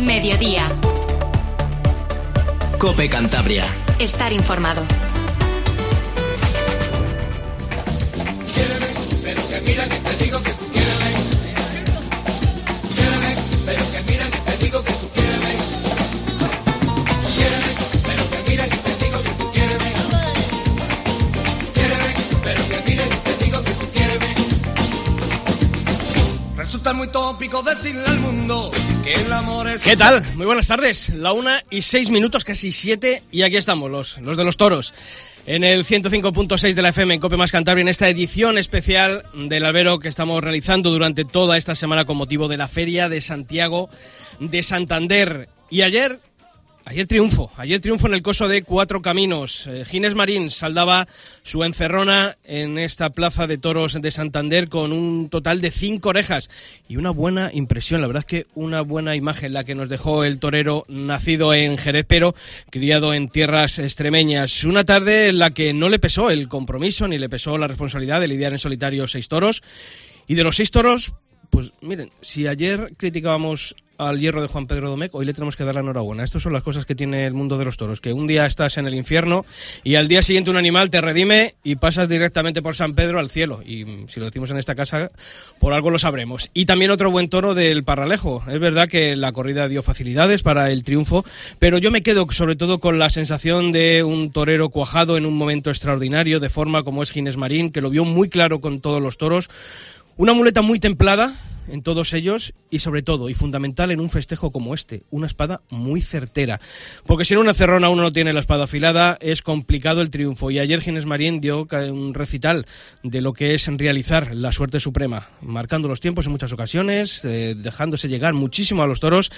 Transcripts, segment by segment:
Mediodía. Cope Cantabria. Estar informado. Pero que mira que te digo que tú quiéreme. Quiéreme, pero que mira que te digo que tú quiéreme. Quiéreme, pero que mira que te digo que tú quiéreme. Quiéreme, pero que mira que te digo que tú quiéreme. Resulta muy tópico decirle al mundo ¿Qué tal? Muy buenas tardes. La una y seis minutos, casi siete, y aquí estamos, los, los de los toros. En el 105.6 de la FM en Cope Más Cantabria, en esta edición especial del albero que estamos realizando durante toda esta semana con motivo de la Feria de Santiago de Santander. Y ayer, ayer triunfo, ayer triunfo en el coso de Cuatro Caminos. Eh, Ginés Marín saldaba su encerrona en esta plaza de toros de Santander con un total de cinco orejas y una buena impresión, la verdad es que una buena imagen la que nos dejó el torero nacido en Jerez pero criado en tierras extremeñas. Una tarde en la que no le pesó el compromiso ni le pesó la responsabilidad de lidiar en solitario seis toros y de los seis toros pues miren, si ayer criticábamos al hierro de Juan Pedro Domecq, hoy le tenemos que dar la enhorabuena. Estas son las cosas que tiene el mundo de los toros, que un día estás en el infierno y al día siguiente un animal te redime y pasas directamente por San Pedro al cielo. Y mm, si lo decimos en esta casa, por algo lo sabremos. Y también otro buen toro del Parralejo. Es verdad que la corrida dio facilidades para el triunfo, pero yo me quedo sobre todo con la sensación de un torero cuajado en un momento extraordinario, de forma como es Ginés Marín, que lo vio muy claro con todos los toros. Una muleta muy templada en todos ellos y sobre todo y fundamental en un festejo como este, una espada muy certera. Porque si en una cerrona uno no tiene la espada afilada, es complicado el triunfo. Y ayer Ginés Marín dio un recital de lo que es realizar la suerte suprema, marcando los tiempos en muchas ocasiones, eh, dejándose llegar muchísimo a los toros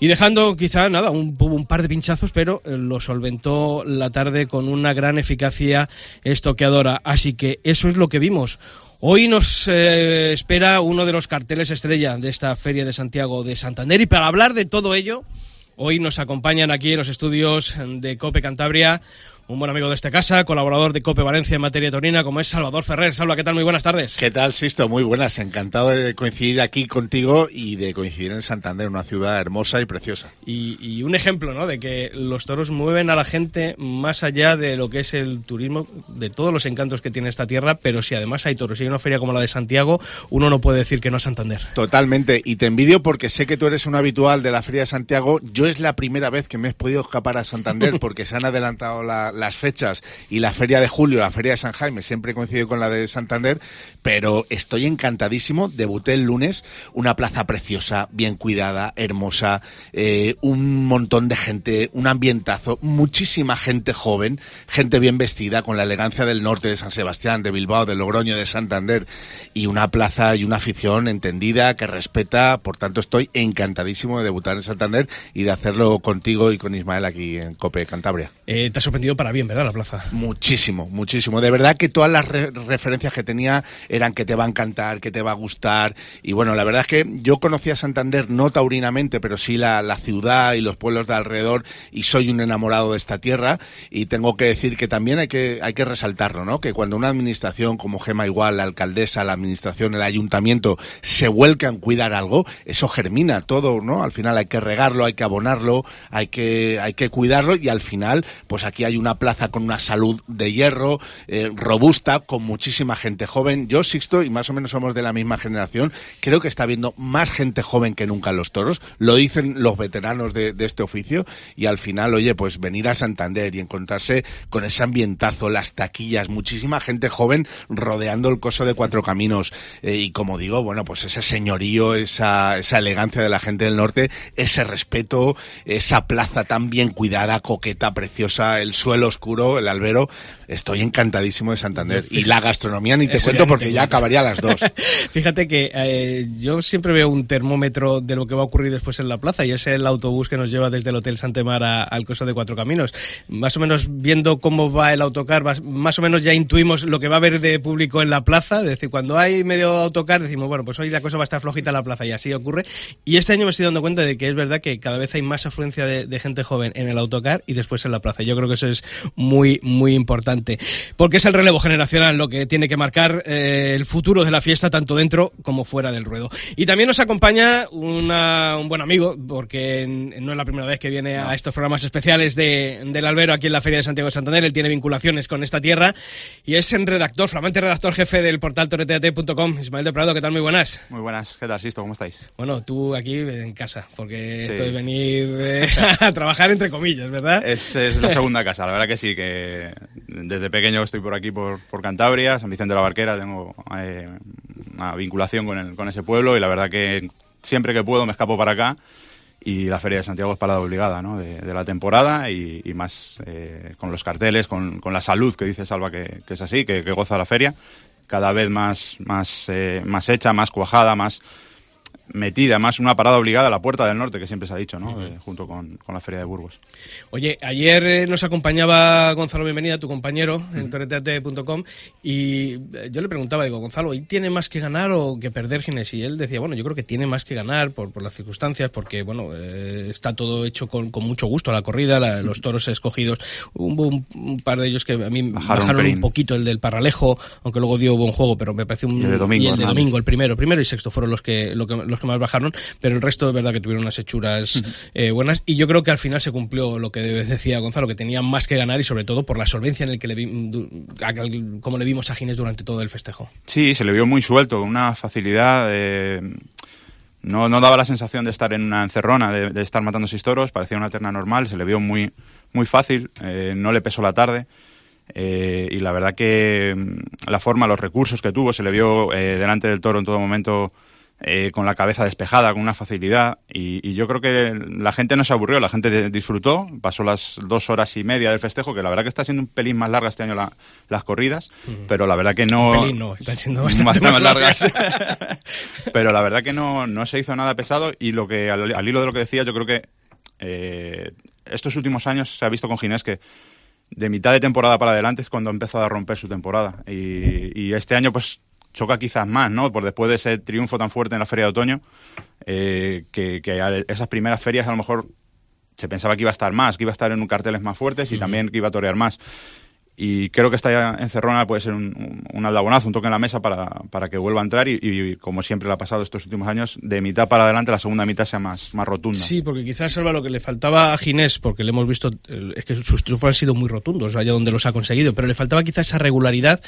y dejando quizá nada, un, un par de pinchazos, pero eh, lo solventó la tarde con una gran eficacia estoqueadora. Así que eso es lo que vimos. Hoy nos eh, espera uno de los carteles estrella de esta Feria de Santiago de Santander. Y para hablar de todo ello, hoy nos acompañan aquí en los estudios de Cope Cantabria un buen amigo de esta casa, colaborador de Cope Valencia en materia taurina, como es Salvador Ferrer. Salva, ¿qué tal? Muy buenas tardes. ¿Qué tal, Sisto? Muy buenas. Encantado de coincidir aquí contigo y de coincidir en Santander, una ciudad hermosa y preciosa. Y, y, un ejemplo, ¿no? De que los toros mueven a la gente más allá de lo que es el turismo, de todos los encantos que tiene esta tierra, pero si además hay toros y hay una feria como la de Santiago, uno no puede decir que no es Santander. Totalmente. Y te envidio porque sé que tú eres un habitual de la Feria de Santiago. Yo es la primera vez que me he podido escapar a Santander porque se han adelantado la, las fechas y la feria de julio, la feria de San Jaime, siempre coincido con la de Santander, pero estoy encantadísimo. Debuté el lunes, una plaza preciosa, bien cuidada, hermosa, eh, un montón de gente, un ambientazo, muchísima gente joven, gente bien vestida, con la elegancia del norte de San Sebastián, de Bilbao, de Logroño, de Santander, y una plaza y una afición entendida, que respeta, por tanto estoy encantadísimo de debutar en Santander y de hacerlo contigo y con Ismael aquí en Cope Cantabria. Eh, te ha sorprendido para bien, ¿verdad? La plaza. Muchísimo, muchísimo. De verdad que todas las re referencias que tenía eran que te va a encantar, que te va a gustar. Y bueno, la verdad es que yo conocía Santander no taurinamente, pero sí la, la ciudad y los pueblos de alrededor y soy un enamorado de esta tierra. Y tengo que decir que también hay que, hay que resaltarlo, ¿no? Que cuando una administración como Gema Igual, la alcaldesa, la administración, el ayuntamiento se vuelca en cuidar algo, eso germina todo, ¿no? Al final hay que regarlo, hay que abonarlo, hay que, hay que cuidarlo y al final, pues aquí hay una plaza con una salud de hierro, eh, robusta, con muchísima gente joven. Yo, Sixto, y más o menos somos de la misma generación, creo que está habiendo más gente joven que nunca en los toros. Lo dicen los veteranos de, este oficio. Y al final, oye, pues venir a Santander y encontrarse con ese ambientazo, las taquillas, muchísima gente joven rodeando el coso de cuatro caminos. Eh, y como digo, bueno, pues ese señorío, esa, esa elegancia de la gente del norte, ese respeto, esa plaza tan bien cuidada, coqueta, preciosa, el suelo oscuro, el albero. Estoy encantadísimo de Santander. Y la gastronomía ni te cuento porque ya acabaría a las dos. Fíjate que eh, yo siempre veo un termómetro de lo que va a ocurrir después en la plaza y es el autobús que nos lleva desde el Hotel Santemar al Coso de Cuatro Caminos. Más o menos viendo cómo va el autocar, más o menos ya intuimos lo que va a haber de público en la plaza. Es decir, cuando hay medio autocar decimos, bueno, pues hoy la cosa va a estar flojita en la plaza y así ocurre. Y este año me estoy dando cuenta de que es verdad que cada vez hay más afluencia de, de gente joven en el autocar y después en la plaza. Yo creo que eso es muy, muy importante. Importante, porque es el relevo generacional lo que tiene que marcar eh, el futuro de la fiesta, tanto dentro como fuera del ruedo. Y también nos acompaña una, un buen amigo, porque no es la primera vez que viene a estos programas especiales de, del Albero aquí en la Feria de Santiago de Santander, él tiene vinculaciones con esta tierra y es en redactor, flamante redactor jefe del portal toreteate.com, Ismael de Prado, ¿qué tal? Muy buenas. Muy buenas, ¿qué tal, Sisto? ¿Cómo estáis? Bueno, tú aquí en casa, porque esto de venir eh, a trabajar entre comillas, ¿verdad? Es, es, la segunda casa, la verdad que sí, que desde pequeño estoy por aquí, por, por Cantabria, San Vicente de la Barquera, tengo eh, una vinculación con, el, con ese pueblo y la verdad que siempre que puedo me escapo para acá y la Feria de Santiago es parada obligada ¿no? de, la temporada y, más eh, con los carteles, con, con, la salud que dice Salva que, que es así, que, que, goza la feria, cada vez más, más, eh, más hecha, más cuajada, más metida, más una parada obligada a la Puerta del Norte, que siempre se ha dicho, ¿no? Eh, junto con, la Feria de Burgos. Oye, ayer eh, nos acompañaba Gonzalo Bienvenida, tu compañero, en torreteate.com, y eh, yo le preguntaba, digo, Gonzalo, ¿y tiene más que ganar o que perder Ginés? Y él decía, bueno, yo creo que tiene más que ganar por, por las circunstancias, porque, bueno, está todo hecho con, con, mucho gusto, la corrida, los toros escogidos. Hubo un, par de ellos que a mí bajaron, un, poquito, el del Paralejo, aunque luego dio buen juego, pero me parece un... Y el de domingo, el, de domingo, el primero, primero y sexto fueron los que, lo que los que más bajaron, pero el resto de verdad que tuvieron unas hechuras eh, buenas y yo creo que al final se cumplió lo que decía Gonzalo, que tenían más que ganar y sobre todo por la solvencia en el que le vi, como le vimos a Ginés durante todo el festejo. Sí, se le vio muy suelto, con una facilidad. Eh, no, no daba la sensación de estar en una encerrona, de, estar matando seis toros, parecía una terna normal, se le vio muy, muy fácil, eh, no le pesó la tarde. y la verdad que mm, la forma, los recursos que tuvo, se le vio delante del toro en todo momento eh, con la cabeza despejada, con una facilidad. Y, yo creo que la gente no se aburrió, la gente disfrutó. Pasó las dos horas y media del festejo, que la verdad que está siendo un pelín más larga este año las corridas, pero la verdad que no. Un pelín no, están siendo bastante, más, largas. pero la verdad que no, no se hizo nada pesado. Y lo que al, hilo de lo que decía, yo creo que eh, estos últimos años se ha visto con Ginés que de mitad de temporada para adelante es cuando ha empezado a romper su temporada. Y, y este año, pues choca quizás más, ¿no? Por después de ese triunfo tan fuerte en la Feria de Otoño, eh, que, esas primeras ferias a lo mejor se pensaba que iba a estar más, que iba a estar en un carteles más fuertes y también que iba a torear más y creo que esta encerrona puede ser un, un, aldabonazo, un toque en la mesa para, para que vuelva a entrar y, como siempre le ha pasado estos últimos años, de mitad para adelante la segunda mitad sea más, más rotunda. Sí, porque quizás Salva lo que le faltaba a Ginés, porque le hemos visto, es que sus triunfos han sido muy rotundos allá donde los ha conseguido, pero le faltaba quizás esa regularidad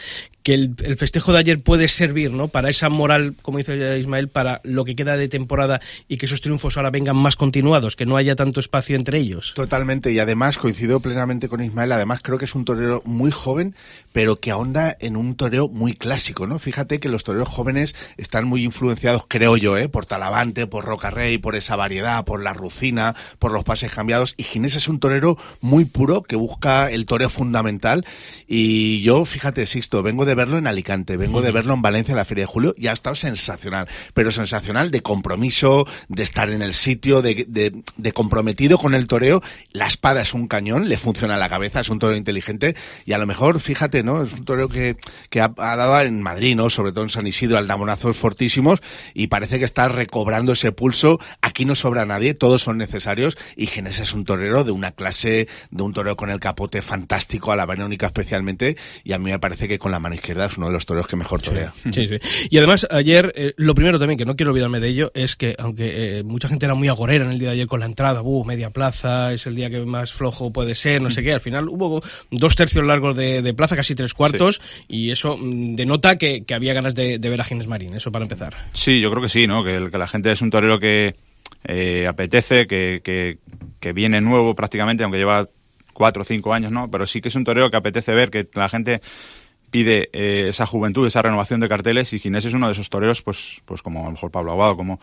que el, el, festejo de ayer puede servir, ¿no? Para esa moral, como dice Ismael, para lo que queda de temporada y que esos triunfos ahora vengan más continuados, que no haya tanto espacio entre ellos. Totalmente, y además coincido plenamente con Ismael, además creo que es un torero muy joven, pero que ahonda en un toreo muy clásico, ¿no? Fíjate que los toreros jóvenes están muy influenciados, creo yo, ¿eh? por Talavante, por Rocarrey, por esa variedad, por la Rucina, por los pases cambiados. Y Ginés es un torero muy puro que busca el toreo fundamental. Y yo, fíjate, Sixto, vengo de verlo en Alicante, vengo de verlo en Valencia en la Feria de Julio y ha estado sensacional. Pero sensacional de compromiso, de estar en el sitio, de, de, de comprometido con el toreo. La espada es un cañón, le funciona la cabeza, es un torero inteligente y a lo mejor fíjate, ¿no? Es un torero que, que ha, dado en Madrid, ¿no? Sobre todo en San Isidro, aldamonazos fortísimos y parece que está recobrando ese pulso. Aquí no sobra nadie, todos son necesarios y Genes es un torero de una clase, de un torero con el capote fantástico, a la única especialmente y a mí me parece que con la mano izquierda es uno de los toreros que mejor torea. Sí, sí. Y además ayer, eh, lo primero también, que no quiero olvidarme de ello, es que aunque eh, mucha gente era muy agorera en el día de ayer con la entrada, uh, media plaza, es el día que más flojo puede ser, no sé qué, al final hubo dos tercios largos de de, plaza, casi tres cuartos, y eso mm, denota que, que, había ganas de, ver a Gines Marín, eso para empezar. Sí, yo creo que sí, ¿no? Que, que la gente es un torero que eh, apetece, que, que, viene nuevo prácticamente, aunque lleva cuatro o cinco años, ¿no? Pero sí que es un torero que apetece ver, que la gente pide eh, esa juventud, esa renovación de carteles y Ginés es uno de esos toreros, pues, pues como a lo mejor Pablo Aguado, como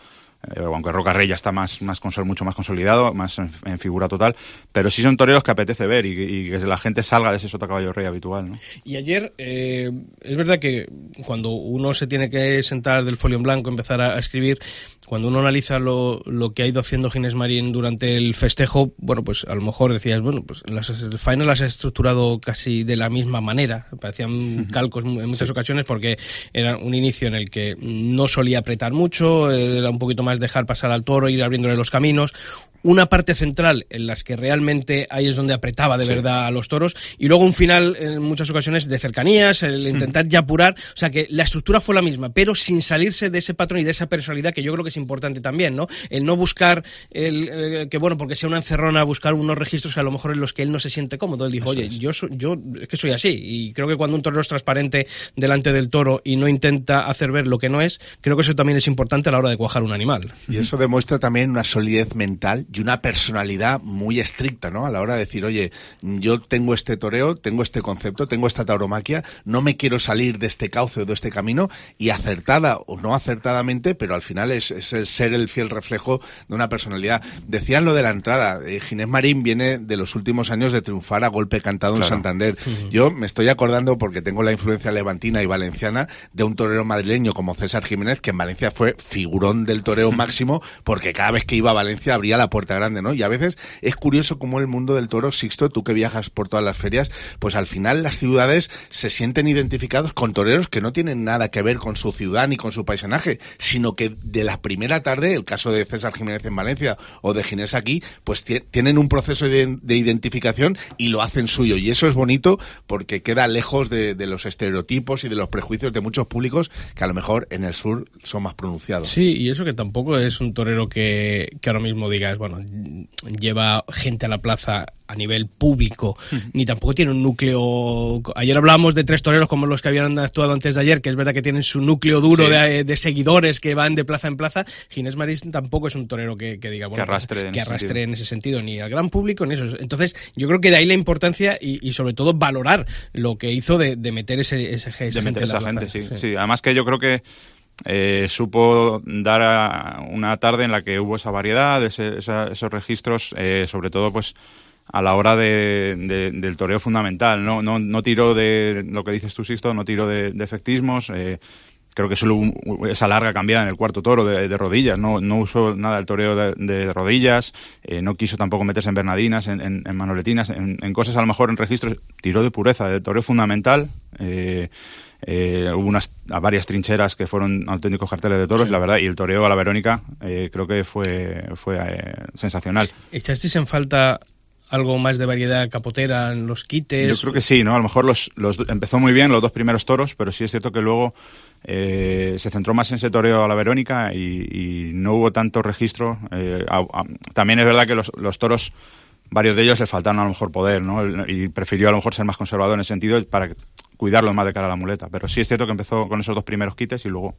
aunque Roca Rey ya está más, más mucho más consolidado, más en, figura total, pero sí son toreros que apetece ver y, que la gente salga de ese sota caballo rey habitual. ¿no? Y ayer, eh, es verdad que cuando uno se tiene que sentar del folio en blanco, empezar a, escribir, cuando uno analiza lo, lo, que ha ido haciendo Ginés Marín durante el festejo, bueno, pues a lo mejor decías, bueno, pues las el final las ha estructurado casi de la misma manera, parecían calcos en muchas ocasiones porque era un inicio en el que no solía apretar mucho, era un poquito más más dejar pasar al toro, ir abriéndole los caminos, una parte central en las que realmente ahí es donde apretaba de verdad a los toros. Y luego un final en muchas ocasiones de cercanías, el intentar ya apurar, o sea que la estructura fue la misma, pero sin salirse de ese patrón y de esa personalidad que yo creo que es importante también, ¿no? El no buscar el eh, que bueno, porque sea una encerrona, buscar unos registros que a lo mejor en los que él no se siente cómodo. Él dijo, "Oye, yo so- yo es que soy así" y creo que cuando un torero es transparente delante del toro y no intenta hacer ver lo que no es, creo que eso también es importante a la hora de cuajar un animal. Y eso demuestra también una solidez mental y una personalidad muy estricta, ¿no? A la hora de decir, oye, yo tengo este toreo, tengo este concepto, tengo esta tauromaquia, no me quiero salir de este cauce o de este camino, y acertada o no acertadamente, pero al final es, es el ser el fiel reflejo de una personalidad. Decían lo de la entrada, eh, Ginés Marín viene de los últimos años de triunfar a golpe cantado en. Santander. Yo me estoy acordando, porque tengo la influencia levantina y valenciana, de un torero madrileño como César Jiménez, que en Valencia fue figurón del toreo máximo, porque cada vez que iba a Valencia abría la puerta grande, ¿no? Y a veces es curioso cómo el mundo del toro, Sixto, tú que viajas por todas las ferias, pues al final las ciudades se sienten identificados con toreros que no tienen nada que ver con su ciudad ni con su paisanaje, sino que de la primera tarde, el caso de César Jiménez en Valencia o de Ginés aquí, pues ti- tienen un proceso de, de identificación y lo hacen suyo. Y eso es bonito porque queda lejos de, de los estereotipos y de los prejuicios de muchos públicos que a lo mejor en el sur son más pronunciados. Sí, y eso que tampoco es un torero que, que ahora mismo digas, bueno, lleva gente a la plaza a nivel público, ni tampoco tiene un núcleo. Ayer hablábamos de tres toreros como los que habían actuado antes de ayer, que es verdad que tienen su núcleo duro Sí. de, de seguidores que van de plaza en plaza. Ginés Marís tampoco es un torero que, que diga, bueno, Que arrastre en que ese arrastre en ese sentido, ni al gran público, ni eso. Entonces, yo creo que de ahí la importancia y, y sobre todo valorar lo que hizo de, de meter ese, ese, de gente meter esa gente, sí, sí. Además que yo creo que eh, supo dar a- una tarde en la que hubo esa variedad, ese- esa- esos registros, eh, sobre todo pues a la hora de, de- del toreo fundamental. No, no, no tiró de lo que dices tú, Sisto, no tiró de, efectismos. eh, creo que solo hubo esa larga cambiada en el cuarto toro de, de rodillas. No, no usó nada del toreo de, de rodillas, eh, no quiso tampoco meterse en bernadinas, en, en- en manoletinas, en, en cosas a lo mejor en registros. Tiró de pureza, de toreo fundamental. eh, eh, hubo unas a varias trincheras que fueron auténticos carteles de toros, la verdad, y el toreo a la Verónica eh, creo que fue, fue eh, sensacional. ¿Echasteis en falta algo más de variedad capotera en los quites? Yo creo que sí, ¿no? A lo mejor los, los empezó muy bien los dos primeros toros, pero sí es cierto que luego eh, se centró más en ese toreo a la Verónica y, y no hubo tanto registro. eh, a- a- también es verdad que los, los toros, varios de ellos le faltaron a lo mejor poder, ¿no? Y prefirió a lo mejor ser más conservador en ese sentido para cuidarlos más de cara a la muleta. Pero sí es cierto que empezó con esos dos primeros quites y luego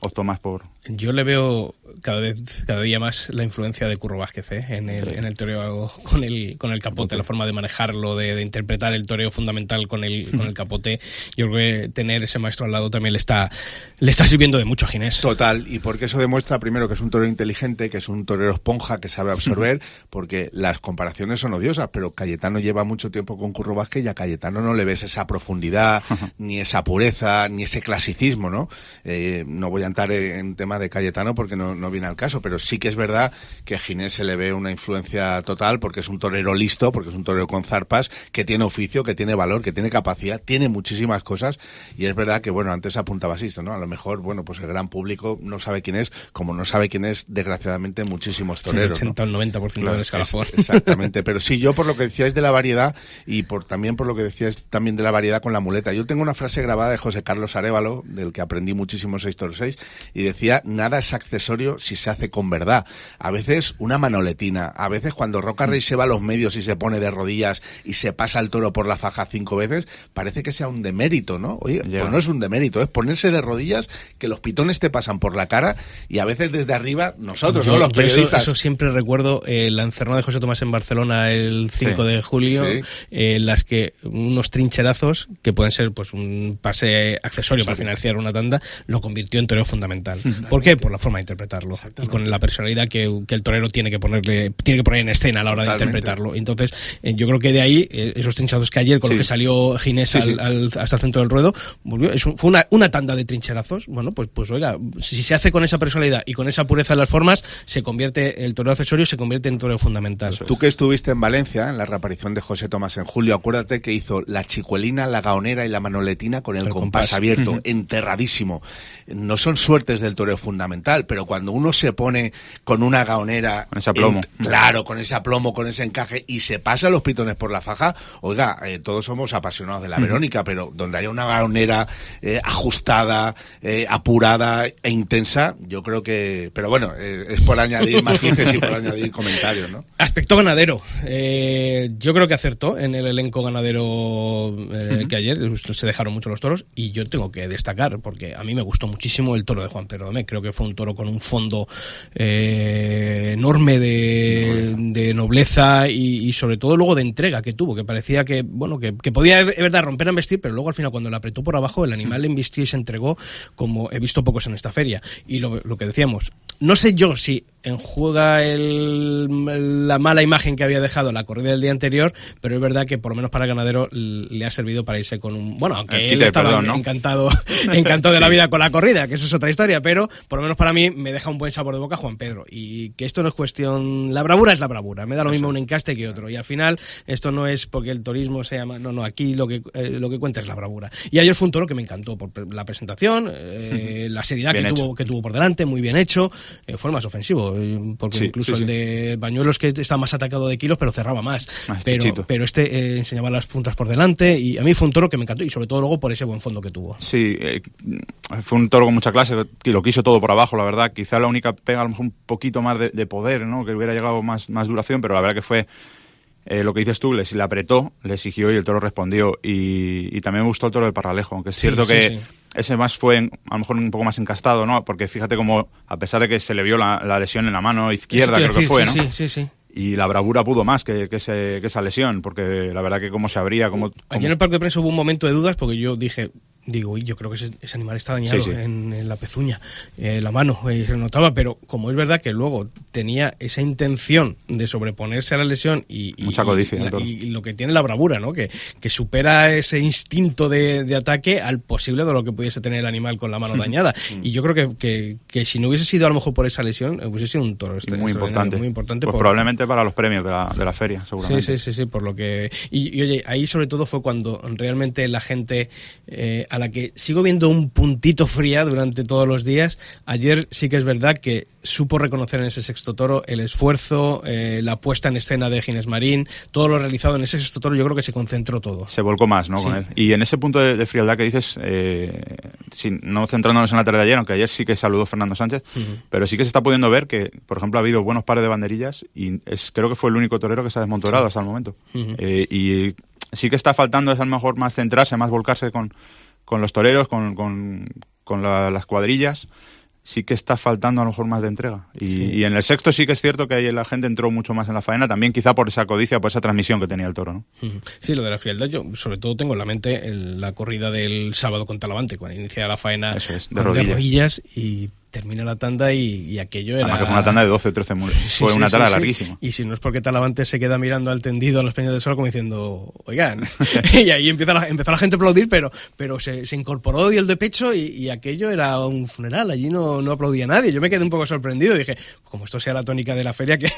optó más por... Yo le veo cada vez, cada día más la influencia de Curro Vázquez ¿eh? en, el, Sí. en el toreo con el, con el capote, la forma de manejarlo, de, de interpretar el toreo fundamental con el, con el capote. Yo creo que tener ese maestro al lado también le está, le está sirviendo de mucho a Ginés. Total, y porque eso demuestra primero que es un torero inteligente, que es un torero esponja, que sabe absorber, porque las comparaciones son odiosas, pero Cayetano lleva mucho tiempo con Curro Vázquez y a Cayetano no le ves esa profundidad, ni esa pureza, ni ese clasicismo, ¿no? Eh, no voy a entrar en tema de Cayetano porque no, no viene al caso, pero sí que es verdad que a Ginés se le ve una influencia total porque es un torero listo, porque es un torero con zarpas, que tiene oficio, que tiene valor, que tiene capacidad, tiene muchísimas cosas y es verdad que, bueno, antes apuntaba esto, ¿no? A lo mejor, bueno, pues el gran público no sabe quién es, como no sabe quién es, desgraciadamente, muchísimos el toreros. ¿no? 80 o el 90% del escalafón. Es- exactamente, pero sí, yo por lo que decíais de la variedad y por también por lo que decíais también de la variedad con la muleta. Yo tengo una frase grabada de José Carlos Arevalo, del que aprendí muchísimo 6 toro 6, y decía, nada es accesorio si se hace con verdad. A veces una manoletina, a veces cuando Roca Rey se va a los medios y se pone de rodillas y se pasa el toro por la faja cinco veces, parece que sea un demérito, ¿no? Oye, pues no es un demérito, es ponerse de rodillas, que los pitones te pasan por la cara y a veces desde arriba nosotros, Yo- ¿no? Los yo eso, periodistas. eso siempre recuerdo eh, la encerrona de José Tomás en Barcelona el 5 Sí, de julio, sí. eh, en las que unos trincherazos, que pueden ser pues un pase accesorio para financiar una tanda, lo convirtió en toreo fundamental. ¿Por qué? Por la forma de interpretarlo y con la personalidad que, que el torero tiene que ponerle, tiene que poner en escena a la hora Totalmente. de interpretarlo. Entonces, eh, yo creo que de ahí, eh, esos trincherazos que ayer, con Sí. lo que salió Ginés Sí, al- sí. al- hasta el centro del ruedo, volvió, es un- fue una, una tanda de trincherazos. Bueno, pues, pues oiga, si se hace con esa personalidad y con esa pureza en las formas, se convierte el toreo accesorio, se convierte en toreo fundamental. Tú que estuviste en Valencia, en la reaparición de José Tomás en julio, acuérdate que hizo la chicuelina, la gaonera y la manoletina con el, El compás, compás. abierto, enterradísimo. No son suertes del toreo fundamental, pero cuando uno se pone con una gaonera. Con ese aplomo. en- claro, con ese aplomo, con ese encaje y se pasa los pitones por la faja. Oiga, eh, todos somos apasionados de la Verónica, pero donde haya una gaonera eh, ajustada, eh, apurada e intensa, yo creo que. Pero bueno, eh, es por añadir matices y por añadir comentarios, ¿no? Aspecto ganadero. Eh, yo creo que acertó en el elenco ganadero eh, que ayer se dejaron mucho los toros y yo tengo que destacar porque a mí me gustó muchísimo el toro de Juan Pedro Domé. Creo que fue un toro con un fondo eh, enorme de, de nobleza y, y sobre todo luego de entrega que tuvo, que parecía que bueno que, que podía es verdad romper en vestir, pero luego al final cuando le apretó por abajo el animal embistió y se entregó como he visto pocos en esta feria. Y lo, lo que decíamos, no sé yo si enjuega el, la mala imagen que había dejado la corrida del día anterior, pero es verdad que por lo menos para el ganadero le ha servido para irse con un... Bueno, aunque El él estaba perdón, ¿no? encantado, encantado de la vida con la corrida, que eso es otra historia, pero por lo menos para mí me deja un buen sabor de boca Juan Pedro. Y que esto no es cuestión... La bravura es la bravura, me da lo mismo un encaste que otro. Y al final esto no es porque el turismo se llama... No, no, aquí lo que, eh, lo que cuenta es la bravura. Y ayer fue un toro que me encantó por la presentación, eh, la seriedad que tuvo, que tuvo por delante, muy bien hecho. Eh, fue el más ofensivo, eh, porque Sí, incluso sí, el de Bañuelos que está más atacado de kilos, pero cerraba más. Más pero, chichito. pero este eh, enseñaba las puntas por delante y a mí fue un toro que me encantó y sobre todo luego por ese buen fondo que tuvo. Sí, eh, fue un toro con mucha clase, que lo quiso todo por abajo, la verdad. Quizá la única pega, a lo mejor un poquito más de, de poder, ¿no? Que hubiera llegado más, más duración, pero la verdad que fue eh, lo que dices tú, le, le apretó, le exigió y el toro respondió. Y, y también me gustó el toro del Parralejo, aunque es Sí, cierto sí, que sí. Ese más fue a lo mejor un poco más encastado, ¿no? Porque fíjate como, a pesar de que se le vio la, la lesión en la mano izquierda, creo que fue, ¿no? sí, sí, sí, sí. Y la bravura pudo más que, que, ese- que esa lesión, porque la verdad que cómo se abría, como... Ayer en el parque de prensa hubo un momento de dudas porque yo dije, digo, uy, yo creo que ese, ese animal está dañado Sí, sí. En, en la pezuña, eh, la mano, eh, se notaba, pero como es verdad que luego tenía esa intención de sobreponerse a la lesión y, y- Mucha codicia, y, toro. y lo que tiene la bravura, ¿no? Que, que supera ese instinto de, de ataque al posible de lo que pudiese tener el animal con la mano dañada. y yo creo que, que, que si no hubiese sido a lo mejor por esa lesión, hubiese sido un toro este- muy importante. Muy importante Pues por- probablemente para los premios de la, de la feria, Sí, seguramente. sí, sí, sí, por lo que... Y, y, oye, ahí sobre todo fue cuando realmente la gente eh, a la que sigo viendo un puntito fría durante todos los días, ayer sí que es verdad que supo reconocer en ese sexto toro el esfuerzo, eh, la puesta en escena de Ginés Marín, todo lo realizado en ese sexto toro, yo creo que se concentró todo. se volcó más ¿no? con Sí. él. Y en ese punto de, de frialdad que dices, eh, sin- no centrándonos en la tarde de ayer, aunque ayer sí que saludó Fernando Sánchez, pero sí que se está pudiendo ver que, por ejemplo, ha habido buenos pares de banderillas y es, creo que fue el único torero que se ha desmontorado hasta el momento. Eh, y sí que está faltando, es a lo mejor más centrarse, más volcarse con, con los toreros, con, con, con la- las cuadrillas. Sí que está faltando a lo mejor más de entrega. Y, Sí. y en el sexto sí que es cierto que ahí la gente entró mucho más en la faena, también quizá por esa codicia, por esa transmisión que tenía el toro, ¿no? Sí, lo de la frialdad, yo sobre todo tengo en la mente el- la corrida del sábado con Talavante, cuando inicia la faena Eso es, de rodillas. y termina la tanda y, y aquello era... Además que fue una tanda de 12 o 13 muros. Sí, fue sí, una tanda sí. larguísima. Y si no es porque Talavante se queda mirando al tendido a los peñas del sol como diciendo, oigan, y ahí empieza la, empezó la gente a aplaudir, pero, pero se, se incorporó y el de pecho y, y aquello era un funeral, allí no, no aplaudía nadie. Yo me quedé un poco sorprendido, dije, como esto sea la tónica de la feria, que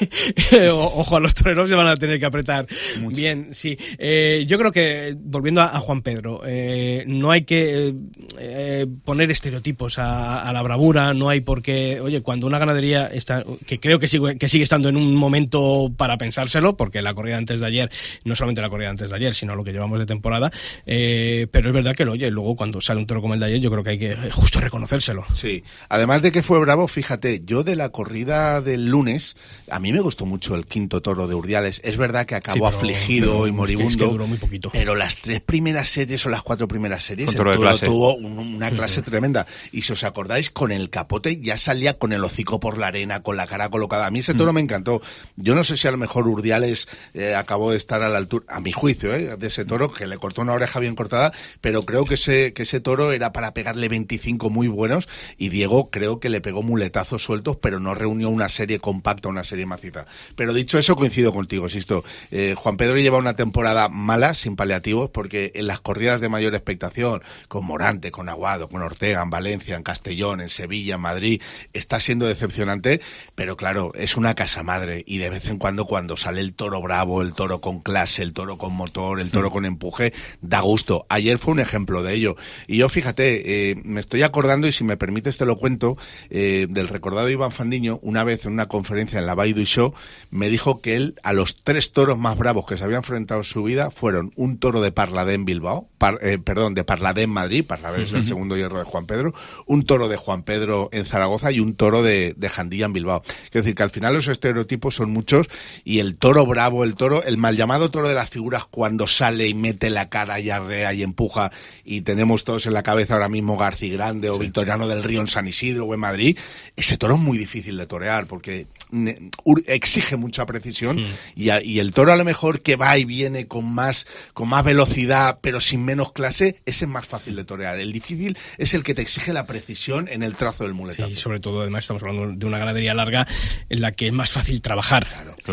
ojo a los toreros se van a tener que apretar bien, sí. Eh, yo creo que, volviendo a, a Juan Pedro, eh, no hay que eh, poner estereotipos a, a la bravura, no hay por qué, oye, cuando una ganadería está, que creo que sigue, que sigue estando en un momento para pensárselo, porque la corrida antes de ayer, no solamente la corrida antes de ayer, sino lo que llevamos de temporada, eh, pero es verdad que, oye, luego cuando sale un toro como el de ayer, yo creo que hay que justo reconocérselo. Sí, además de que fue bravo, fíjate, yo de la corrida del lunes, a mí me gustó mucho el quinto toro de Urdiales. Es verdad que acabó Sí, pero- afligido pero y es que- moribundo. es que duró muy poquito. Pero las tres primeras series o las cuatro primeras series, el toro tuvo un- una clase tremenda. Y si os acordáis, con el capote ya salía con el hocico por la arena, con la cara colocada. A mí ese Mm. toro me encantó. Yo no sé si a lo mejor Urdiales eh, acabó de estar a la altura, a mi juicio, eh, de ese toro, que le cortó una oreja bien cortada, pero creo que ese, que ese toro era para pegarle 25 muy buenos y Diego creo que le pegó muletazos sueltos, pero no reunió una serie compacta, una serie macita. Pero dicho eso, coincido contigo, Sisto. Eh, Juan Pedro lleva una temporada mala, sin paliativos, porque en las corridas de mayor expectación, con Morante, con Aguado, con Ortega, en Valencia, en Castellón, en Sevilla, en Madrid está siendo decepcionante, pero claro, es una casa madre y de vez en cuando cuando sale el toro bravo, el toro con clase, el toro con motor, el toro mm. con empuje, da gusto. Ayer fue un ejemplo de ello. Y yo, fíjate, eh, me estoy acordando, y si me permites te lo cuento, eh, del recordado Iván Fandiño, una vez en una conferencia en la Baidu Show, me dijo que él, a los tres toros más bravos que se habían enfrentado en su vida, fueron un toro de Parladé en Bilbao, eh, perdón, de Parladé en Madrid, Parladé es el segundo hierro de Juan Pedro, un toro de Juan Pedro en Zaragoza y un toro de, de Jandilla en Bilbao. Quiero decir que al final los estereotipos son muchos y el toro bravo, el toro, el mal llamado toro de las figuras cuando sale y mete la cara y arrea y empuja y tenemos todos en la cabeza ahora mismo García Grande o Victoriano del Río en San Isidro o en Madrid, ese toro es muy difícil de torear porque exige mucha precisión hmm. y, el toro a lo mejor que va y viene con más con más velocidad pero sin menos clase ese es más fácil de torear el difícil es el que te exige la precisión en el trazo del muletazo sí sobre todo además estamos hablando de una ganadería larga en la que es más fácil trabajar.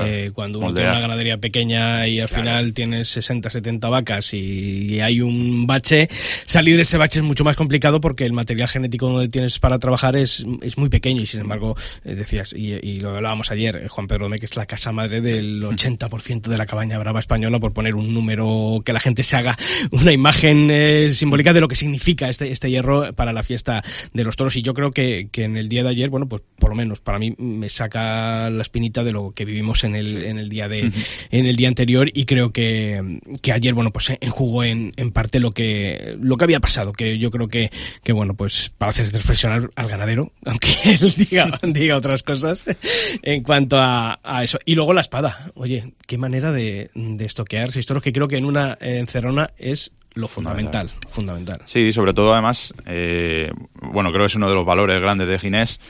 Eh, cuando uno tiene una ganadería pequeña y al final tienes 60 70 vacas y, hay un bache salir de ese bache es mucho más complicado porque el material genético donde tienes para trabajar es, es muy pequeño y sin embargo eh, decías y, y lo hablábamos ayer, eh, Juan Pedro que es la casa madre del 80% de la cabaña brava española, por poner un número que la gente se haga una imagen eh, simbólica de lo que significa este, este hierro para la fiesta de los toros. Y yo creo que, que, en el día de ayer, bueno, pues por lo menos para mí me saca la espinita de lo que vivimos en el, en el día de en el día anterior y creo que, que ayer, bueno, pues enjugó en, en parte lo que, lo que había pasado, que yo creo que, que bueno, pues para hacer reflexionar al ganadero, aunque él diga, diga otras cosas, en cuanto a, eso. Y luego la espada. Oye, qué manera de, de estoquear seis toros que creo que en una encerrona es lo fundamental, fundamental. Sí, sobre todo además, eh, bueno, creo que es uno de los valores grandes de Ginés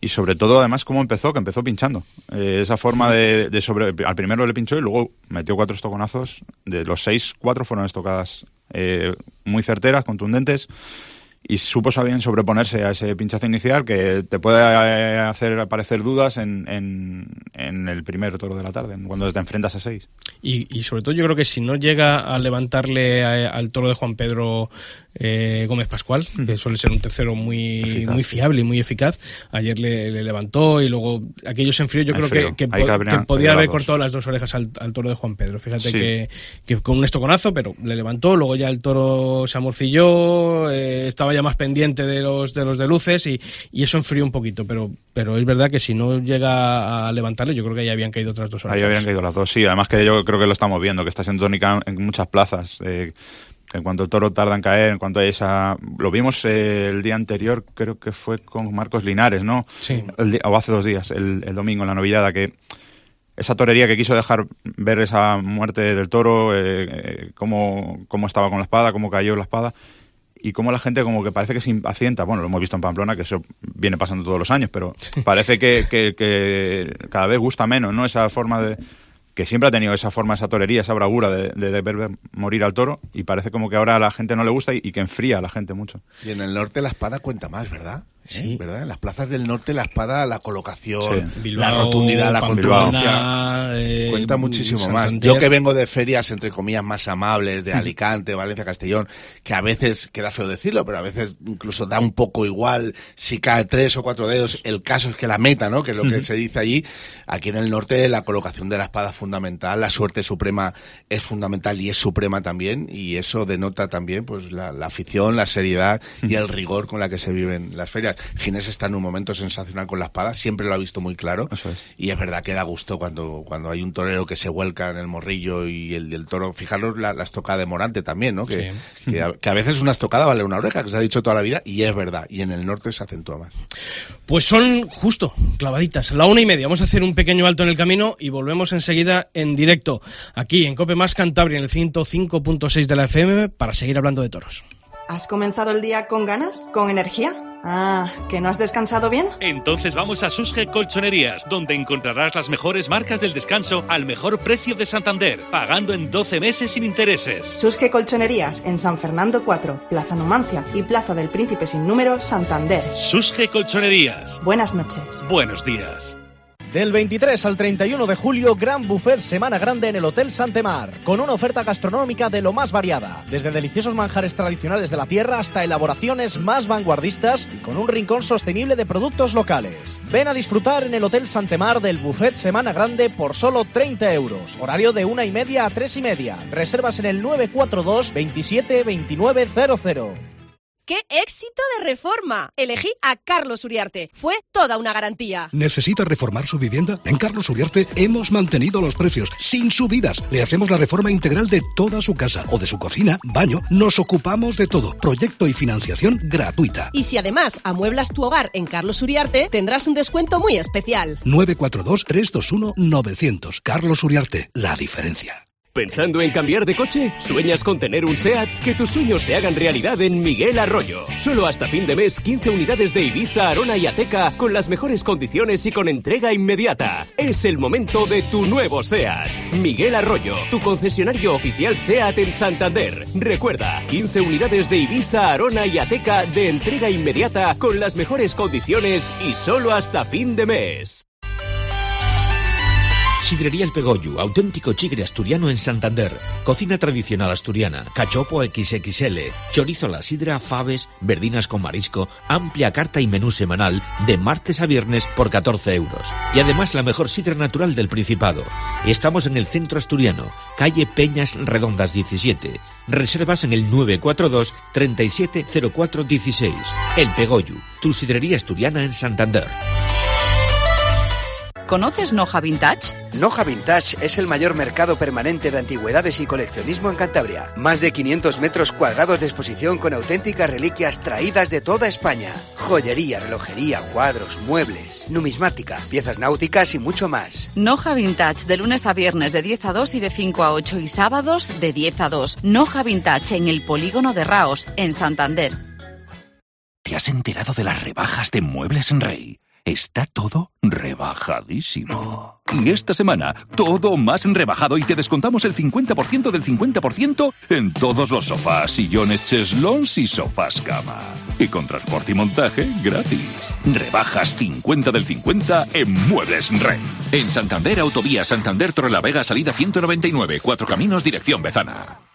y sobre todo además cómo empezó, que empezó pinchando. Eh, esa forma de, de, sobre... Al primero le pinchó y luego metió cuatro estoconazos. De los seis, cuatro fueron estocadas eh, muy certeras, contundentes y supo bien sobreponerse a ese pinchazo inicial que te puede eh, hacer aparecer dudas en, en, el primer toro de la tarde, cuando te enfrentas a seis. Y, y sobre todo yo creo que si no llega a levantarle al toro de Juan Pedro eh, Gómez Pascual, que suele ser un tercero muy, muy fiable y muy eficaz. Ayer le, levantó y luego aquello se enfrió. Yo creo que, que, podía haber cortado las dos orejas al, toro de Juan Pedro. Fíjate que, que, con un estoconazo, pero le levantó. Luego ya el toro se amorcilló, eh, estaba ya más pendiente de los de los de luces y, y, eso enfrió un poquito. Pero, pero es verdad que si no llega a levantarle, yo creo que ahí habían caído otras dos orejas. Ahí habían caído las dos, sí. Además que yo creo que lo estamos viendo, que está siendo tónica en muchas plazas. Eh, en cuanto el toro tarda en caer, en cuanto hay esa... Lo vimos eh, el día anterior, creo que fue con Marcos Linares, ¿no? Sí. o hace dos días, el, domingo, en la novedad, que esa torería que quiso dejar ver esa muerte del toro, eh, eh, cómo, cómo, estaba con la espada, cómo cayó la espada, y cómo la gente como que parece que se impacienta. Bueno, lo hemos visto en Pamplona, que eso viene pasando todos los años, pero parece que, que, que cada vez gusta menos, ¿no? Esa forma de que siempre ha tenido esa forma, esa torería, esa bravura de, de, ver morir al toro y parece como que ahora a la gente no le gusta y, y que enfría a la gente mucho. Y en el norte la espada cuenta más, ¿verdad? Sí. ¿Verdad? En las plazas del norte la espada, la colocación, la rotundidad, la contundencia, eh, cuenta muchísimo más. Yo que vengo de ferias, entre comillas, más amables, de Alicante, Valencia, Castellón, que a veces, queda feo decirlo, pero a veces incluso da un poco igual si cae tres o cuatro dedos, el caso es que la meta, ¿no? Que es lo que se dice allí. Aquí en el norte la colocación de la espada es fundamental, la suerte suprema es fundamental y es suprema también, y eso denota también pues la, la afición, la seriedad y el rigor con la que se viven las ferias. Ginés está en un momento sensacional con la espada, siempre lo ha visto muy claro. Y es verdad que da gusto cuando, cuando hay un torero que se vuelca en el morrillo y el del toro. Fijaros la, la, estocada de Morante también, ¿no? Que, que, a, veces una estocada vale una oreja, que se ha dicho toda la vida, y es verdad. Y en el norte se acentúa más. Pues son justo, clavaditas, la una y media. Vamos a hacer un pequeño alto en el camino y volvemos enseguida en directo, aquí en Cope Más Cantabria, en el 105.6 de la FM, para seguir hablando de toros. ¿Has comenzado el día con ganas? ¿Con energía? Ah, ¿que no has descansado bien? Entonces vamos a Susge Colchonerías, donde encontrarás las mejores marcas del descanso al mejor precio de Santander, pagando en 12 meses sin intereses. Susge Colchonerías, en San Fernando 4, Plaza Numancia y Plaza del Príncipe sin número, Santander. Susge Colchonerías. Buenas noches. Buenos días. Del 23 al 31 de julio, gran buffet Semana Grande en el Hotel Santemar, con una oferta gastronómica de lo más variada, desde deliciosos manjares tradicionales de la tierra hasta elaboraciones más vanguardistas y con un rincón sostenible de productos locales. Ven a disfrutar en el Hotel Santemar del buffet Semana Grande por solo 30 euros, horario de una y media a tres y media. Reservas en el 942 27 29 00. ¡Qué éxito de reforma! Elegí a Carlos Uriarte. Fue toda una garantía. ¿Necesita reformar su vivienda? En Carlos Uriarte hemos mantenido los precios sin subidas. Le hacemos la reforma integral de toda su casa o de su cocina, baño. Nos ocupamos de todo. Proyecto y financiación gratuita. Y si además amueblas tu hogar en Carlos Uriarte, tendrás un descuento muy especial. 942-321-900. Carlos Uriarte, la diferencia. ¿Pensando en cambiar de coche? ¿Sueñas con tener un SEAT? Que tus sueños se hagan realidad en Miguel Arroyo. Solo hasta fin de mes, 15 unidades de Ibiza, Arona y Ateca con las mejores condiciones y con entrega inmediata. Es el momento de tu nuevo SEAT. Miguel Arroyo, tu concesionario oficial SEAT en Santander. Recuerda, 15 unidades de Ibiza, Arona y Ateca de entrega inmediata con las mejores condiciones y solo hasta fin de mes. Sidrería El Pegoyu, auténtico chigre asturiano en Santander. Cocina tradicional asturiana, cachopo XXL, chorizo la sidra, faves, verdinas con marisco, amplia carta y menú semanal de martes a viernes por 14 euros. Y además la mejor sidra natural del Principado. Estamos en el centro asturiano, calle Peñas Redondas 17. Reservas en el 942 370416. El Pegoyu, tu sidrería asturiana en Santander. ¿Conoces Noja Vintage? Noja Vintage es el mayor mercado permanente de antigüedades y coleccionismo en Cantabria. Más de 500 metros cuadrados de exposición con auténticas reliquias traídas de toda España. Joyería, relojería, cuadros, muebles, numismática, piezas náuticas y mucho más. Noja Vintage de lunes a viernes de 10 a 2 y de 5 a 8 y sábados de 10 a 2. Noja Vintage en el polígono de Raos, en Santander. ¿Te has enterado de las rebajas de Muebles en Rey? Está todo rebajadísimo. Y esta semana, todo más rebajado y te descontamos el 50% del 50% en todos los sofás, sillones, cheslons y sofás cama. Y con transporte y montaje gratis. Rebajas 50 del 50 en Muebles Rey. En Santander, Autovía Santander Torrelavega, salida 199, Cuatro Caminos, dirección Bezana.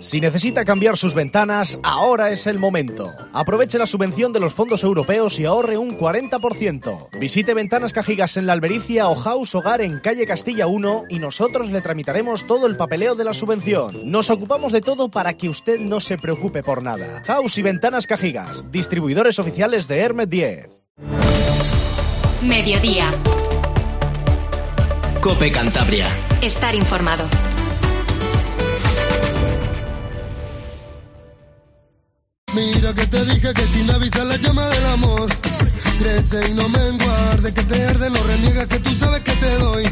Si necesita cambiar sus ventanas, ahora es el momento. Aproveche la subvención de los fondos europeos y ahorre un 40%. Visite Ventanas Cajigas en la Albericia o House Hogar en calle Castilla 1 y nosotros le tramitaremos todo el papeleo de la subvención. Nos ocupamos de todo para que usted no se preocupe por nada. House y Ventanas Cajigas, distribuidores oficiales de Hermet 10. Mediodía. Cope Cantabria. Estar informado. Mira que te dije que sin avisar la llama del amor. Crece y no me enguarde que te arde, no reniegas que tú sabes que te doy.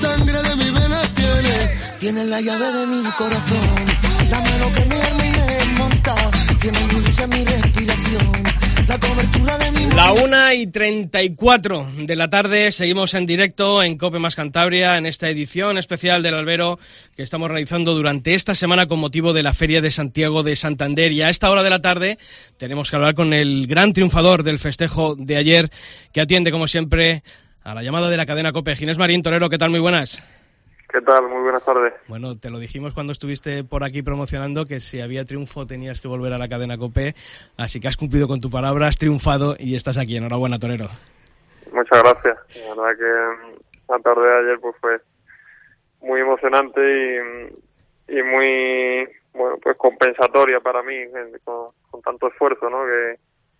Sangre de mi venas tiene Tiene la llave de mi corazón. La mano que me arma y me monta Tiene mi luz mi respiración La cobertura de mi La una y 34 de la tarde seguimos en directo en Cope Más Cantabria en esta edición especial del Albero que estamos realizando durante esta semana con motivo de la Feria de Santiago de Santander. Y a esta hora de la tarde tenemos que hablar con el gran triunfador del festejo de ayer que atiende como siempre a la llamada de la cadena Cope. Ginés Marín Torero, ¿qué tal? Muy buenas. ¿Qué tal? Muy buenas tardes. Bueno, te lo dijimos cuando estuviste por aquí promocionando que si había triunfo tenías que volver a la cadena COPE, así que has cumplido con tu palabra, has triunfado y estás aquí. Enhorabuena, Torero. Muchas gracias. La verdad que la tarde de ayer pues fue muy emocionante y, y muy bueno pues compensatoria para mí con, con tanto esfuerzo ¿no? que,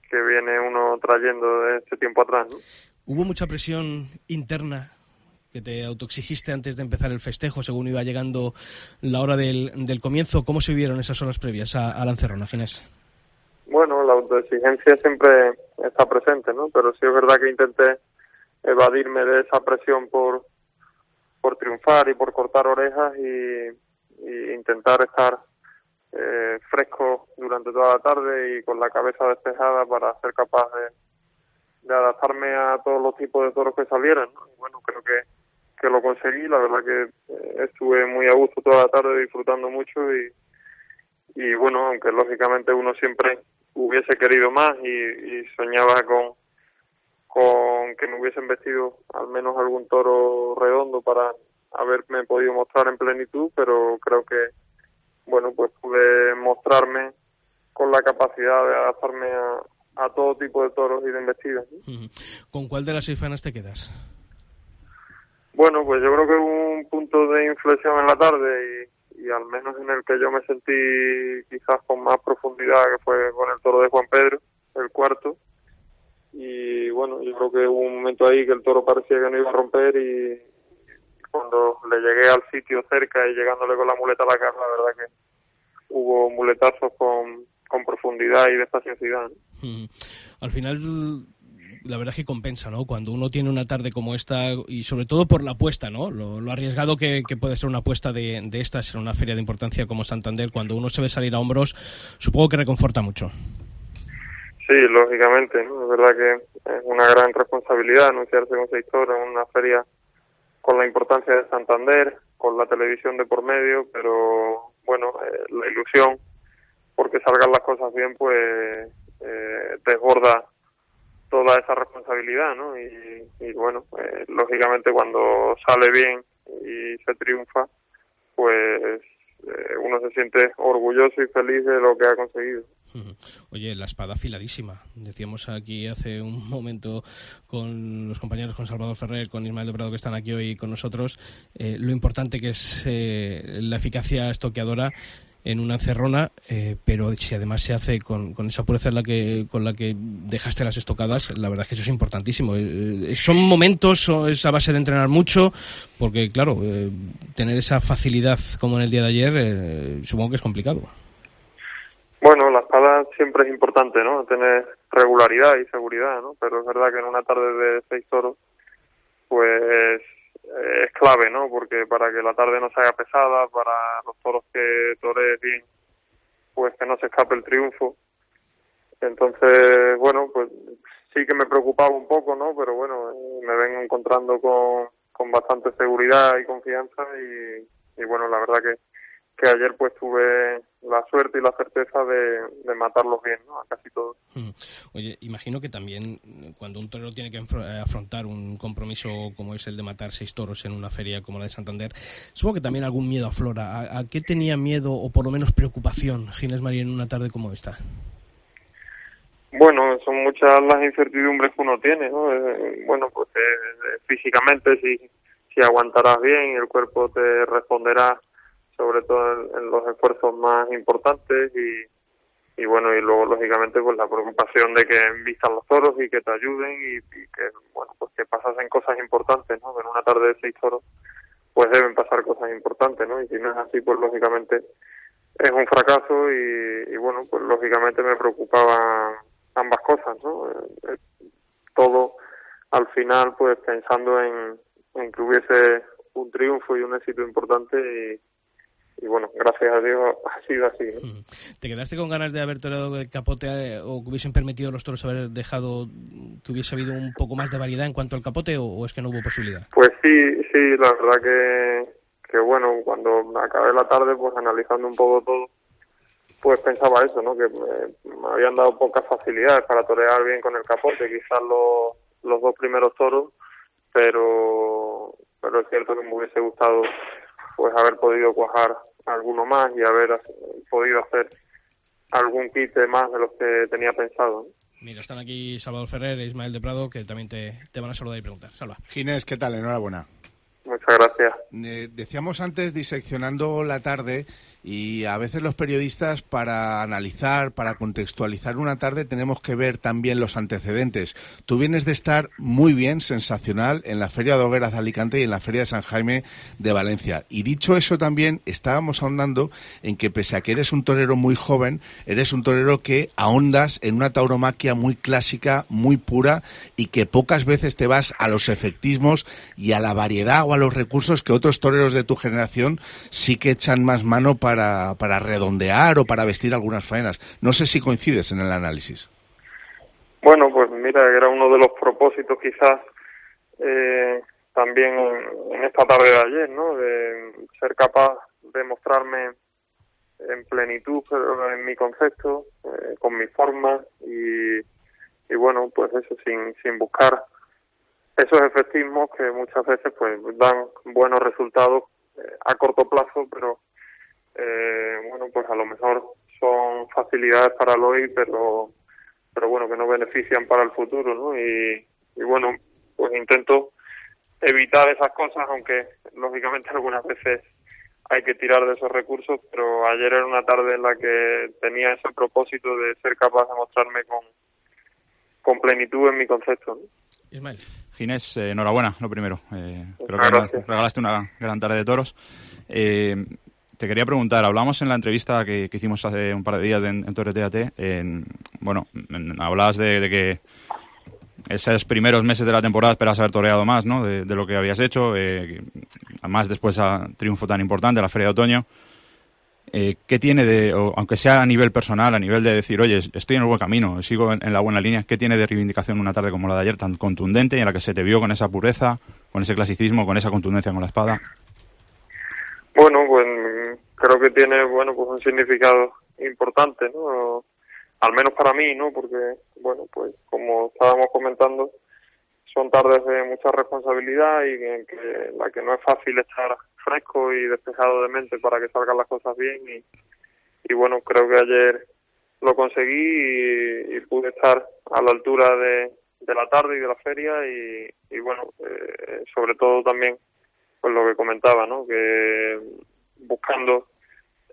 que viene uno trayendo de este tiempo atrás. ¿no? ¿Hubo mucha presión interna que te autoexigiste antes de empezar el festejo, según iba llegando la hora del, del comienzo. ¿Cómo se vivieron esas horas previas a, a la Ginés? Bueno, la autoexigencia siempre está presente, ¿no? Pero sí es verdad que intenté evadirme de esa presión por, por triunfar y por cortar orejas y, y intentar estar eh, fresco durante toda la tarde y con la cabeza despejada para ser capaz de, de adaptarme a todos los tipos de toros que salieran. ¿no? Y bueno, creo que que lo conseguí, la verdad que eh, estuve muy a gusto toda la tarde disfrutando mucho y, y bueno, aunque lógicamente uno siempre hubiese querido más y, soñaba con, con que me hubiesen vestido al menos algún toro redondo para haberme podido mostrar en plenitud, pero creo que, bueno, pues pude mostrarme con la capacidad de adaptarme a, a todo tipo de toros y de embestidas. ¿Con cuál de las seis te quedas? Bueno, pues yo creo que hubo un punto de inflexión en la tarde y, al menos en el que yo me sentí quizás con más profundidad, que fue con el toro de Juan Pedro, el cuarto. Y bueno, yo creo que hubo un momento ahí que el toro parecía que no iba a romper y cuando le llegué al sitio cerca y llegándole con la muleta a la cara, la verdad que hubo muletazos con, con profundidad y. Ujú. Al final, la verdad es que compensa, ¿no? Cuando uno tiene una tarde como esta y sobre todo por la apuesta, ¿no? Lo, arriesgado que, puede ser una apuesta de, de estas en una feria de importancia como Santander, cuando uno se ve salir a hombros, supongo que reconforta mucho. Sí, lógicamente, ¿no? Es verdad que es una gran responsabilidad anunciarse con seis toros en una feria con la importancia de Santander, con la televisión de por medio, pero bueno, eh, la ilusión porque salgan las cosas bien, pues eh, desborda toda esa responsabilidad, ¿no? Y, bueno, eh, lógicamente cuando sale bien y se triunfa, pues eh, uno se siente orgulloso y feliz de lo que ha conseguido. Oye, la espada afiladísima. Decíamos aquí hace un momento con los compañeros, con Salvador Ferrer, con Ismael de Prado, que están aquí hoy con nosotros, eh, lo importante que es eh, la eficacia estoqueadora en una encerrona, eh, pero si además se hace con, esa pureza en la que, con la que dejaste las estocadas, la verdad es que eso es importantísimo. Eh, eh, son momentos, es a base de entrenar mucho, porque claro, eh, tener esa facilidad como en el día de ayer, supongo que es complicado. Bueno, la espada siempre es importante, ¿no? Tener regularidad y seguridad, ¿no? Pero es verdad que en una tarde de seis toros, pues es clave, ¿no? Porque para que la tarde no se haga pesada, para los toros que toreen bien, pues que no se escape el triunfo. Entonces, bueno, pues sí que me preocupaba un poco, ¿no? Pero bueno, me vengo encontrando con, con bastante seguridad y confianza y, y bueno, la verdad que que ayer pues tuve la suerte y la certeza de, de matarlos bien, ¿no? A casi todos. Mm. Oye, imagino que también eh, cuando un torero tiene que eh, afrontar un compromiso como es el de matar seis toros en una feria como la de Santander, supongo que también algún miedo aflora. ¿A, a qué tenía miedo o por lo menos preocupación Ginés María en una tarde como esta? Bueno, son muchas las incertidumbres que uno tiene, ¿no? Eh, bueno, pues eh, eh, físicamente si, si aguantarás bien, el cuerpo te responderá sobre todo en, los esfuerzos más importantes y, bueno, y luego lógicamente pues la preocupación de que vistan los toros y que te ayuden y, y que, bueno, pues que pasasen cosas importantes, ¿no? En una tarde de seis toros pues deben pasar cosas importantes, ¿no? Y si no es así, pues lógicamente es un fracaso y, y bueno, pues lógicamente me preocupaban ambas cosas, ¿no? Eh, eh, todo al final pues pensando en, en que hubiese un triunfo y un éxito importante y, y bueno, gracias a Dios ha sido así. ¿no? ¿Te quedaste con ganas de haber toreado el capote eh, o que hubiesen permitido los toros haber dejado que hubiese habido un poco más de variedad en cuanto al capote o, o es que no hubo posibilidad? Pues sí, sí, la verdad que, que bueno, cuando acabé la tarde, pues analizando un poco todo, pues pensaba eso, ¿no? Que me, me habían dado pocas facilidades para torear bien con el capote, quizás los, los dos primeros toros, pero, pero es cierto que me hubiese gustado pues haber podido cuajar alguno más y haber podido hacer algún quite más de los que tenía pensado. Mira, están aquí Salvador Ferrer e Ismael de Prado que también te, te van a saludar y preguntar. Salva. Ginés, ¿qué tal? Enhorabuena. Muchas gracias. Eh, decíamos antes, diseccionando la tarde, y a veces los periodistas para analizar, para contextualizar una tarde, tenemos que ver también los antecedentes. Tú vienes de estar muy bien, sensacional, en la Feria de Hogueras de Alicante y en la Feria de San Jaime de Valencia. Y dicho eso también, estábamos ahondando en que pese a que eres un torero muy joven, eres un torero que ahondas en una tauromaquia muy clásica, muy pura, y que pocas veces te vas a los efectismos y a la variedad o a los recursos que otros toreros de tu generación sí que echan más mano para, para redondear o para vestir algunas faenas. No sé si coincides en el análisis. Bueno, pues mira, era uno de los propósitos quizás eh, también en, esta tarde de ayer, ¿no? De ser capaz de mostrarme en plenitud pero en mi concepto, eh, con mi forma y, y bueno, pues eso, sin, sin buscar esos efectismos que muchas veces pues dan buenos resultados eh, a corto plazo, pero eh, bueno, pues a lo mejor son facilidades para el hoy, pero pero bueno, que no benefician para el futuro, ¿no? Y, y bueno, pues intento evitar esas cosas, aunque lógicamente algunas veces hay que tirar de esos recursos, pero ayer era una tarde en la que tenía ese propósito de ser capaz de mostrarme con, con plenitud en mi concepto. ¿no? Ismael. Ginés, eh, enhorabuena, lo primero. Eh, creo que gracias. regalaste una gran tarde de toros. Eh, te quería preguntar, hablamos en la entrevista que, que hicimos hace un par de días en, en Torreteate, en, bueno, en- hablabas de, que esos primeros meses de la temporada esperabas haber toreado más, ¿no? De, lo que habías hecho, eh, además después a triunfo tan importante, la Feria de Otoño. Eh, ¿Qué tiene de, o aunque sea a nivel personal, a nivel de decir, oye, estoy en el buen camino, sigo en, la buena línea, ¿qué tiene de reivindicación una tarde como la de ayer, tan contundente en la que se te vio con esa pureza, con ese clasicismo, con esa contundencia con la espada? Bueno, pues creo que tiene bueno pues un significado importante, ¿no? Al menos para mí, ¿no? Porque bueno, pues como estábamos comentando, son tardes de mucha responsabilidad y en que la que no es fácil estar fresco y despejado de mente para que salgan las cosas bien y, bueno, creo que ayer lo conseguí y, y pude estar a la altura de, de la tarde y de la feria y, y bueno, eh, sobre todo también pues lo que comentaba, ¿no? Que buscando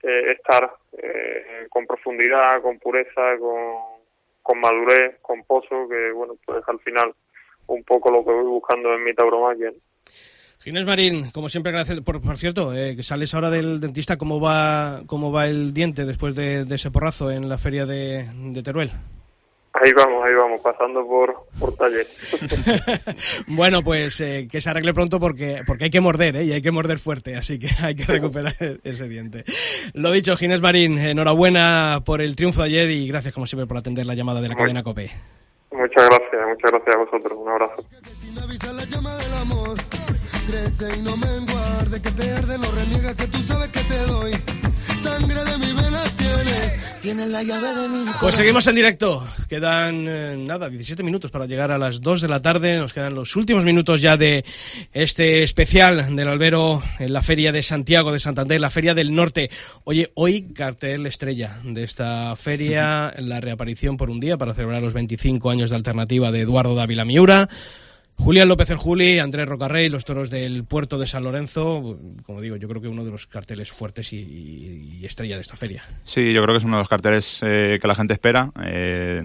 eh, estar eh, con profundidad, con pureza, con, con madurez, con pozo, que bueno, pues al final un poco lo que voy buscando en mi tauromaquia. Ginés Marín, como siempre, gracias. Por, por cierto, eh, que sales ahora del dentista, ¿cómo va, cómo va el diente después de, ese porrazo en la feria de Teruel? Ahí vamos, ahí vamos, pasando por, por taller. Bueno, pues eh, que se arregle pronto porque, porque hay que morder, ¿eh? Y hay que morder fuerte, así que hay que recuperar ese diente. Lo dicho, Ginés Marín, enhorabuena por el triunfo de ayer y gracias, como siempre, por atender la llamada de la cadena COPE. Muchas gracias, muchas gracias a vosotros. Un abrazo. Sin avisar la llama del amor Crece y no De que te arde no reniega que tú sabes que te doy Sangre de mi vena Tienes la llave de mi Pues seguimos en directo. Quedan, eh, nada, 17 minutos para llegar a las 2 de la tarde. Nos quedan los últimos minutos ya de este especial del albero en la Feria de Santiago de Santander, la Feria del Norte. Oye, hoy cartel estrella de esta feria, la reaparición por un día para celebrar los 25 años de alternativa de Eduardo Dávila Miura. Julián López el Juli, Andrés Rocarrey, los toros del puerto de San Lorenzo. Como digo, yo creo que uno de los carteles fuertes y, y estrella de esta feria. Sí, yo creo que es uno de los carteles eh, que la gente espera. eh,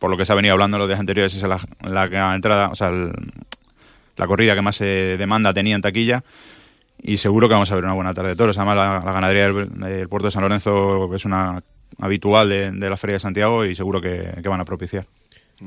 por lo que se ha venido hablando en los días anteriores, es la, entrada, o sea, la corrida que más eh, demanda tenía en taquilla. Y seguro que vamos a ver una buena tarde de toros. Además, la, ganadería del, puerto de San Lorenzo es una habitual de, de la Feria de Santiago y seguro que van a propiciar.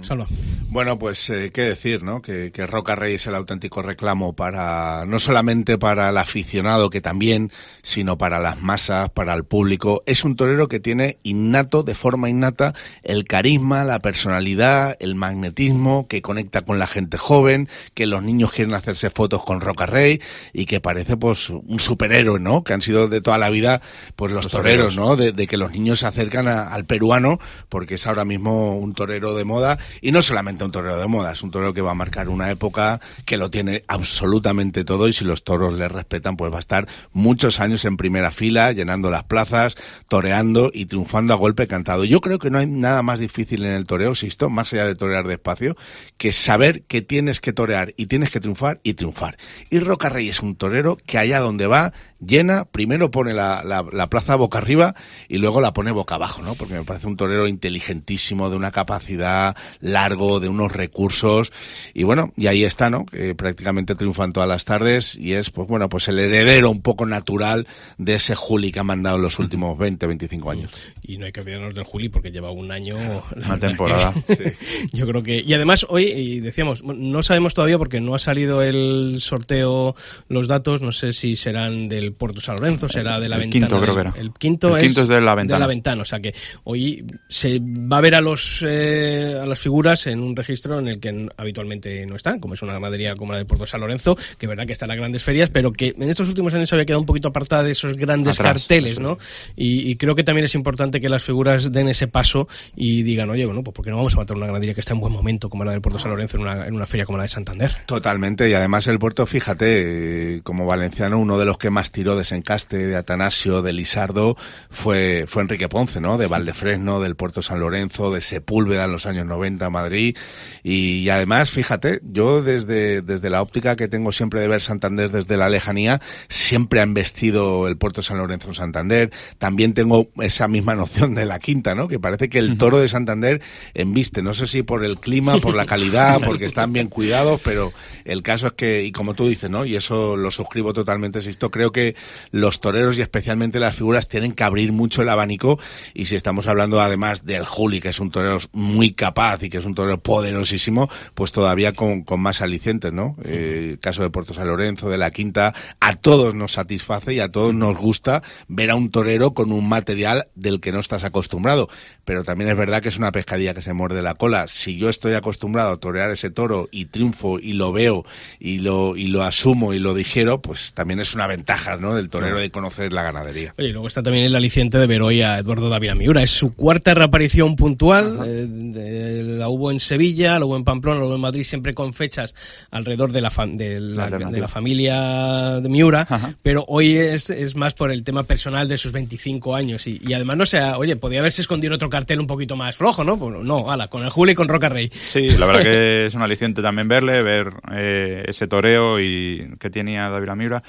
Salva. Bueno, pues eh, qué decir, ¿no? Que, que Roca Rey es el auténtico reclamo para, no solamente para el aficionado, que también, sino para las masas, para el público. Es un torero que tiene innato, de forma innata, el carisma, la personalidad, el magnetismo, que conecta con la gente joven, que los niños quieren hacerse fotos con Roca Rey y que parece pues un superhéroe, ¿no? Que han sido de toda la vida pues los, Los toreros, toreros. ¿no? De, de que los niños se acercan a- al peruano porque es ahora mismo un torero de moda y no solamente un torero de moda, es un torero que va a marcar una época que lo tiene absolutamente todo y si los toros le respetan pues va a estar muchos años en primera fila, llenando las plazas, toreando y triunfando a golpe cantado. Yo creo que no hay nada más difícil en el toreo, Sisto, más allá de torear despacio, que saber que tienes que torear y tienes que triunfar y triunfar. Y Roca Rey es un torero que allá donde va llena, primero pone la, la- la plaza boca arriba y luego la pone boca abajo, ¿no? Porque me parece un torero inteligentísimo, de una capacidad largo, de unos recursos y bueno, y ahí está, ¿no? Que prácticamente triunfan todas las tardes y es, pues bueno, pues el heredero un poco natural de ese Juli que ha mandado en los últimos 20, 25 años. Y no hay que olvidarnos del Juli porque lleva un año. la Una temporada. que- Yo creo que. Y además, hoy, y decíamos, no sabemos todavía porque no ha salido el sorteo, los datos, no sé si serán del Puerto San Lorenzo, será de la El ventana. quinto creo que era. El quinto, El quinto es de la ventana. ventana, o sea que hoy se va a ver a los eh, a las figuras en un registro en el que habitualmente no están, como es una ganadería como la del Puerto San Lorenzo, que es verdad que está en las grandes ferias, pero que en estos últimos años había quedado un poquito apartada de esos grandes Atrás, carteles, ¿no? Y, y creo que también es importante que las figuras den ese paso y digan, oye, bueno, pues porque no vamos a matar una ganadería que está en buen momento como la del Puerto San Lorenzo en una, en una feria como la de Santander. Totalmente, y además el puerto, fíjate, eh, como valenciano, uno de los que más tiró de Sencaste, de Atanasio, de Lisardo, fue, fue Enrique Ponce, ¿no? De Valdefresno, del puerto San Lorenzo, de Sepúlveda en los años 90 Madrid. Y, y además, fíjate, yo desde, desde la óptica que tengo siempre de ver Santander desde la lejanía, siempre han vestido el puerto San Lorenzo en Santander. También tengo esa misma noción de la quinta, ¿no? Que parece que el toro de Santander embiste, no sé si por el clima, por la calidad, porque están bien cuidados, pero el caso es que, y como tú dices, ¿no? Y eso lo suscribo totalmente, Sisto, creo que los toreros y especialmente las figuras tienen que abrir mucho el abanico y si estamos hablando además del Juli, que es un torero muy capaz y que es un torero poderosísimo, pues todavía con, con más alicientes, ¿no? Eh, el caso de Puerto San Lorenzo, de la Quinta, a todos nos satisface y a todos nos gusta ver a un torero con un material del que no estás acostumbrado. Pero también es verdad que es una pescadilla que se muerde la cola. Si yo estoy acostumbrado a torear ese toro y triunfo y lo veo y lo, y lo asumo y lo digiero, pues también es una ventaja, ¿no? Del torero de conocer la ganadería. Oye, y luego está también el aliciente de ver hoy a Eduardo Dávila Miura. Es su cuarta reaparición puntual. eh, de- la hubo en Sevilla, la hubo en Pamplona, la hubo en Madrid, siempre con fechas alrededor de la, fa- de la, de la familia de Miura. Pero hoy es, es más por el tema personal de sus 25 años. Y, y además, no oye, podía haberse escondido otro cartel un poquito más flojo, ¿no? Pues no, ala, con el Juli y con Roca Rey. Sí, la verdad que es un aliciente también verle, ver eh, ese toreo y que tenía David Miura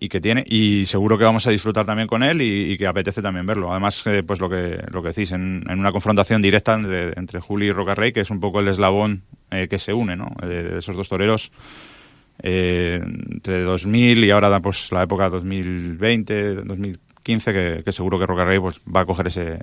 y que tiene y seguro que vamos a disfrutar también con él y, y que apetece también verlo. Además, eh, pues lo que lo que decís en, en una confrontación directa entre, entre Juli y Rocarrey, que es un poco el eslabón eh, que se une, ¿no? Eh, de esos dos toreros eh, entre 2000 y ahora pues la época 2020, 2015 que, que seguro que Rocarrey pues va a coger ese,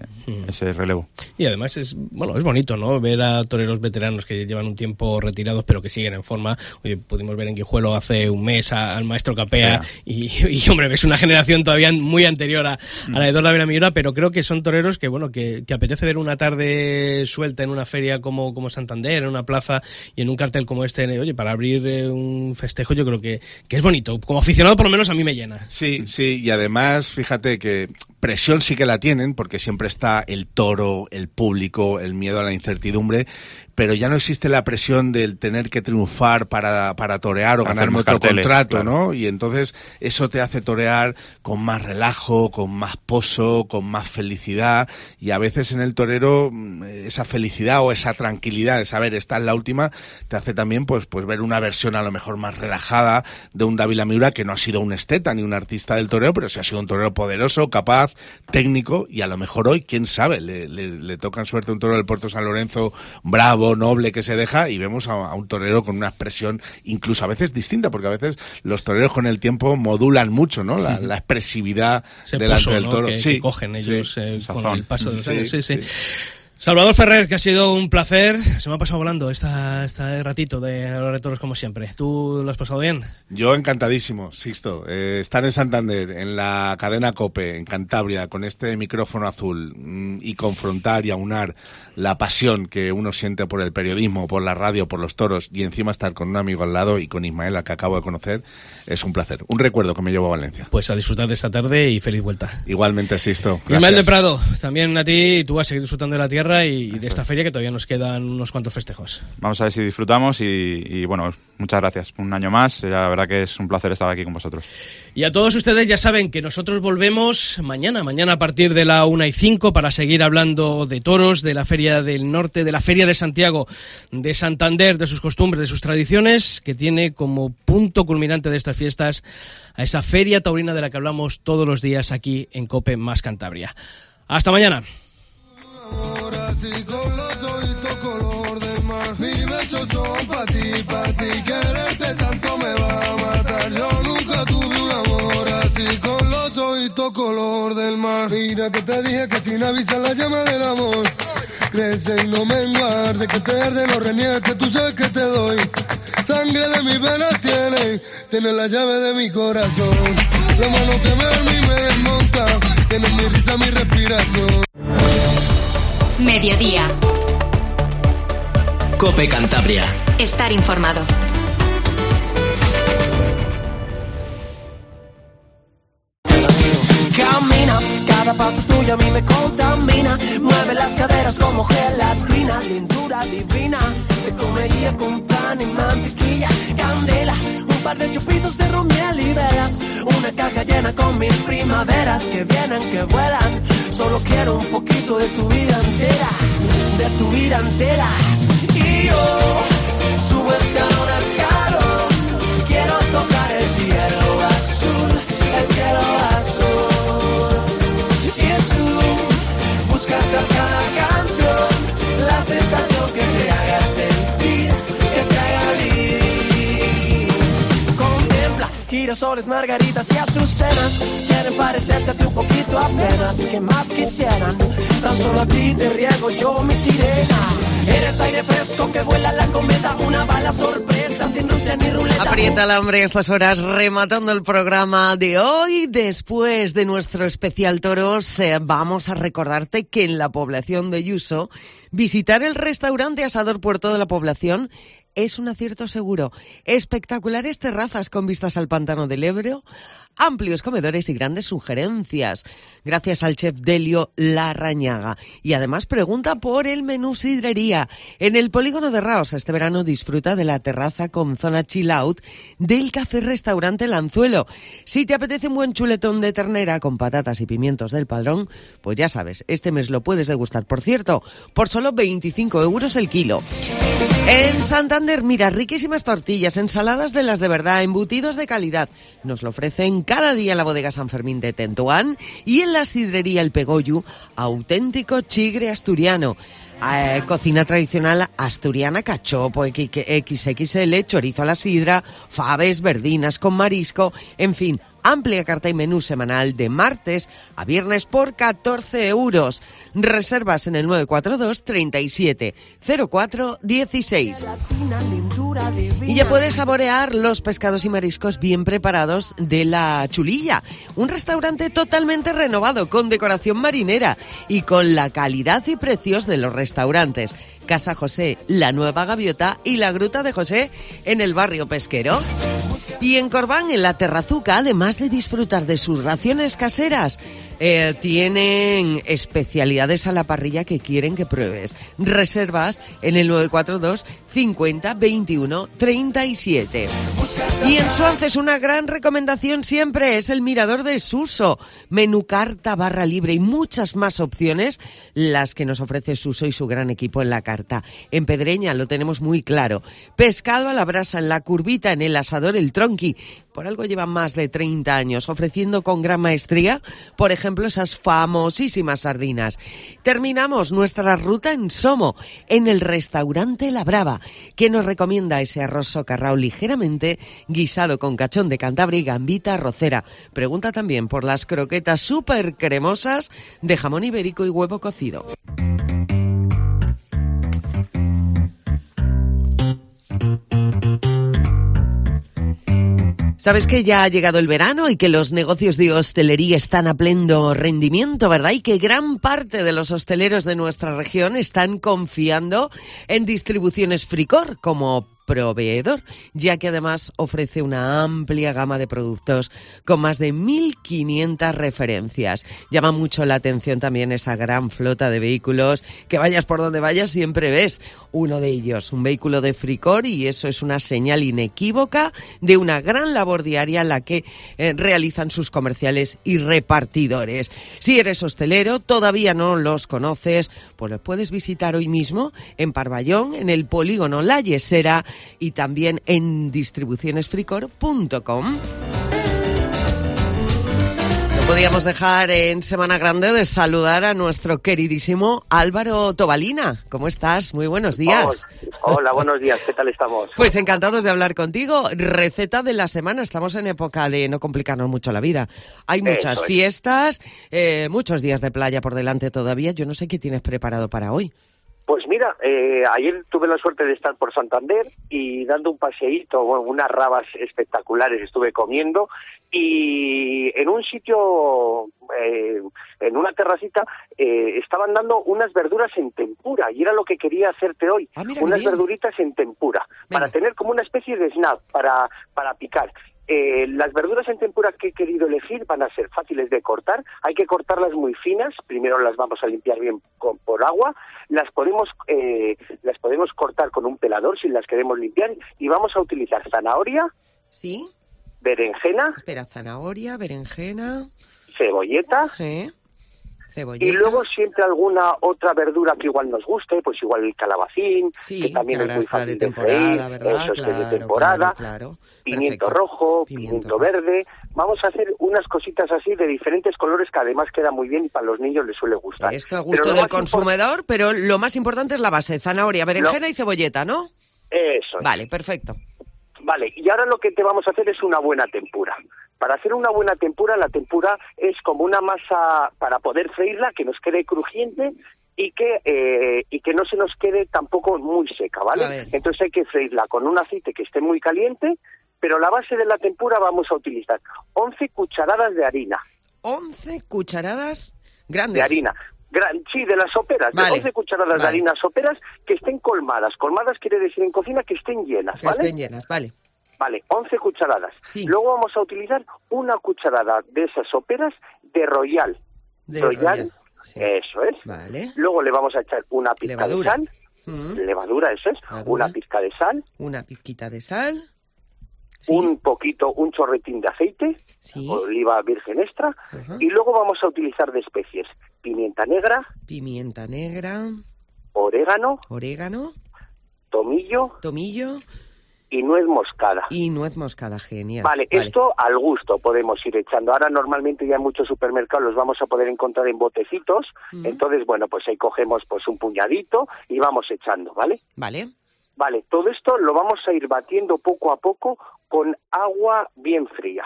ese relevo. Y además es, bueno, es bonito, ¿no? Ver a toreros veteranos que llevan un tiempo retirados pero que siguen en forma. Oye, pudimos ver en Guijuelo hace un mes a- al maestro Capea y, y, hombre, es una generación todavía muy anterior a, a la de Dor Lavera Miura, pero creo que son toreros que, bueno, que, que apetece ver una tarde suelta en una feria como, como Santander, en una plaza y en un cartel como este. Oye, para abrir eh, un festejo yo creo que, que es bonito. Como aficionado por lo menos a mí me llena. Sí, sí, y además, fíjate que presión sí que la tienen, porque siempre está el toro, el público, el miedo a la incertidumbre, pero ya no existe la presión del tener que triunfar para, para torear o ganarme otro carteles, contrato, claro. ¿no? Y entonces eso te hace torear con más relajo, con más pozo, con más felicidad, y a veces en el torero mm, esa felicidad o esa tranquilidad de saber esta es la última, te hace también pues, pues ver una versión a lo mejor más relajada de un Dávila Miura que no ha sido un esteta ni un artista del toreo, pero sí ha sido un torero poderoso, capaz, técnico, y a lo mejor hoy, quién sabe, le, le, le toca en suerte un toro del Puerto San Lorenzo bravo, noble, que se deja, y vemos a, a un torero con una expresión incluso a veces distinta, porque a veces los toreros con el tiempo modulan mucho, ¿no? La, la expresividad delante del ¿no? toro. que, sí, que cogen sí. ellos eh, con Sazón. el paso de los Sí, años. Sí, sí. sí. Salvador Ferrer, que ha sido un placer. Se me ha pasado volando esta, este ratito de Hablar de Toros como siempre. ¿Tú lo has pasado bien? Yo encantadísimo, Sixto. Eh, estar en Santander, en la cadena COPE, en Cantabria, con este micrófono azul mm, y confrontar y aunar la pasión que uno siente por el periodismo, por la radio, por los toros y encima estar con un amigo al lado y con Ismael, al que acabo de conocer, es un placer. Un recuerdo que me llevo a Valencia. Pues a disfrutar de esta tarde y feliz vuelta. Igualmente, Sixto. Ismael de. Prado, también a ti, tú vas a seguir disfrutando de la tierra y de esta feria que todavía nos quedan unos cuantos festejos. Vamos a ver si disfrutamos y, y, bueno, muchas gracias. Un año más, eh, la verdad que es un placer estar aquí con vosotros. Y a todos ustedes ya saben que nosotros volvemos mañana, mañana a partir de la una y cinco para seguir hablando de toros, de la Feria del Norte, de la Feria de Santiago, de Santander, de sus costumbres, de sus tradiciones, que tiene como punto culminante de estas fiestas a esa feria taurina de la que hablamos todos los días aquí en Cope más Cantabria. Hasta mañana. Mira que te dije que sin avisar la llama del amor Crece y no me enguarde Que te arde, no reniegues que tú sabes que te doy Sangre de mis venas tiene Tiene la llave de mi corazón La mano que me y me desmonta Tiene mi risa, mi respiración Mediodía. Cope Cantabria. Estar informado. Cada paso tuyo a mí me contamina. Mueve las caderas como gelatina. Lindura divina. Te comería con pan y mantequilla. Candela. Un par de chupitos de romiel y velas. Una caja llena con mil primaveras que vienen, que vuelan. Solo quiero un poquito de tu vida entera. De tu vida entera. Y yo subo escalón a. Quiero tocar el cielo azul, el cielo girasoles, margaritas y azucenas. Quieren parecerse a ti un poquito apenas. Que más quisieran, tan solo a ti te riego yo mi sirena. Eres aire fresco que vuela la cometa, una bala sorpresa sin Rusia ni ruleta. Aprieta el hambre a estas horas, rematando el programa de hoy. Después de nuestro especial toros, eh, vamos a recordarte que en la población de Yuso, visitar el restaurante Asador Puerto de la Población es un acierto seguro. Espectaculares terrazas con vistas al pantano del Ebro, amplios comedores y grandes sugerencias. Gracias al chef Delio Larrañaga. Y además pregunta por el menú sidrería. En el polígono de Raos este verano disfruta de la terraza con zona chill out del café restaurante Lanzuelo. Si te apetece un buen chuletón de ternera con patatas y pimientos del padrón, pues ya sabes, este mes lo puedes degustar. Por cierto, por solo 25 euros el kilo. En Santander, mira, riquísimas tortillas, ensaladas de las de verdad, embutidos de calidad. Nos lo ofrecen cada día en la bodega San Fermín de Tentuán y en la sidrería El Pegoyu, auténtico chigre asturiano. Eh, cocina tradicional asturiana, cachopo, XXL, chorizo a la sidra, faves, verdinas con marisco, en fin, amplia carta y menú semanal de martes a viernes por 14 euros. Reservas en el 942 37 04 16. Y ya puedes saborear los pescados y mariscos bien preparados de la Chulilla, un restaurante totalmente renovado con decoración marinera y con la calidad y precios de los restaurantes. Casa José, la Nueva Gaviota y la Gruta de José en el barrio pesquero. Y en Corbán, en la Terrazuca, además de disfrutar de sus raciones caseras, eh, tienen especialidades a la parrilla que quieren que pruebes. Reservas en el 942 50 21 37. Y en Suances una gran recomendación siempre es el mirador de Suso. Menú carta, barra libre y muchas más opciones las que nos ofrece Suso y su gran equipo en la carta. En Pedreña lo tenemos muy claro. Pescado a la brasa, en la curvita, en el asador, el tronqui. Por algo llevan más de 30 años ofreciendo con gran maestría, por ejemplo, esas famosísimas sardinas. Terminamos nuestra ruta en Somo, en el restaurante La Brava, que nos recomienda ese arroz socarrao ligeramente guisado con cachón de Cantabria y gambita rocera. Pregunta también por las croquetas súper cremosas de jamón ibérico y huevo cocido. Sabes que ya ha llegado el verano y que los negocios de hostelería están a pleno rendimiento, ¿verdad? Y que gran parte de los hosteleros de nuestra región están confiando en distribuciones Fricor como proveedor, ya que además ofrece una amplia gama de productos con más de 1.500 referencias. Llama mucho la atención también esa gran flota de vehículos que vayas por donde vayas siempre ves uno de ellos, un vehículo de Fricor y eso es una señal inequívoca de una gran labor diaria la que eh, realizan sus comerciales y repartidores. Si eres hostelero, todavía no los conoces, pues los puedes visitar hoy mismo en Parvallón, en el polígono La Yesera y también en distribucionesfricor.com. No podíamos dejar en Semana Grande de saludar a nuestro queridísimo Álvaro Tobalina. ¿Cómo estás? Muy buenos días. Hola, hola, buenos días. ¿Qué tal estamos? Pues encantados de hablar contigo. Receta de la semana. Estamos en época de no complicarnos mucho la vida. Hay muchas Eso fiestas, eh, muchos días de playa por delante todavía. Yo no sé qué tienes preparado para hoy. Pues mira, eh, ayer tuve la suerte de estar por Santander y dando un paseíto, bueno, unas rabas espectaculares estuve comiendo y en un sitio, eh, en una terracita, eh, estaban dando unas verduras en tempura y era lo que quería hacerte hoy, Ah, mira unas bien. verduritas en tempura, para tener como una especie de snack para, para picar. Eh, las verduras en tempura que he querido elegir van a ser fáciles de cortar. Hay que cortarlas muy finas. Primero las vamos a limpiar bien con- por agua. Las podemos, eh, las podemos cortar con un pelador si las queremos limpiar. Y vamos a utilizar zanahoria, Sí. berenjena, Espera, zanahoria, berenjena, cebolleta. ¿eh? Cebolleta. Y luego siempre alguna otra verdura que igual nos guste, pues igual el calabacín, Sí, que también que es muy está de fácil temporada, freír, ¿verdad? eso es que es Claro, de temporada, claro, claro. pimiento rojo, pimiento verde, vamos a hacer unas cositas así de diferentes colores que además queda muy bien y para los niños les suele gustar. Esto a gusto del consumidor, pero lo más importante es la base, zanahoria, berenjena y cebolleta, ¿no? Eso es. Vale, perfecto. Vale, y ahora lo que te vamos a hacer es una buena tempura. Para hacer una buena tempura, la tempura es como una masa para poder freírla, que nos quede crujiente y que eh, y que no se nos quede tampoco muy seca, ¿vale? Entonces hay que freírla con un aceite que esté muy caliente, pero la base de la tempura vamos a utilizar 11 cucharadas de harina. 11 cucharadas grandes. De harina. Gran- sí, de las soperas, Vale, de 11 cucharadas de harina soperas que estén colmadas. Colmadas quiere decir en cocina que estén llenas, Que ¿vale? estén llenas, vale. Vale, 11 cucharadas. Luego vamos a utilizar una cucharada de esas soperas de Royal. De Royal, Royal, eso es. Vale. Luego le vamos a echar una pizca Levadura. de sal. Mm, Levadura, eso es. Levadura. Una pizca de sal. Una pizquita de sal. Un poquito, un chorretín de aceite. Oliva virgen extra. Y luego vamos a utilizar de especies. Pimienta negra, Pimienta negra, orégano, orégano, tomillo tomillo y nuez moscada. y nuez moscada, genial. Vale, esto al gusto podemos ir echando. Ahora normalmente ya en muchos supermercados los vamos a poder encontrar en botecitos. Entonces, bueno, pues ahí cogemos pues un puñadito y vamos echando, ¿vale? Vale. Vale, todo esto lo vamos a ir batiendo poco a poco con agua bien fría.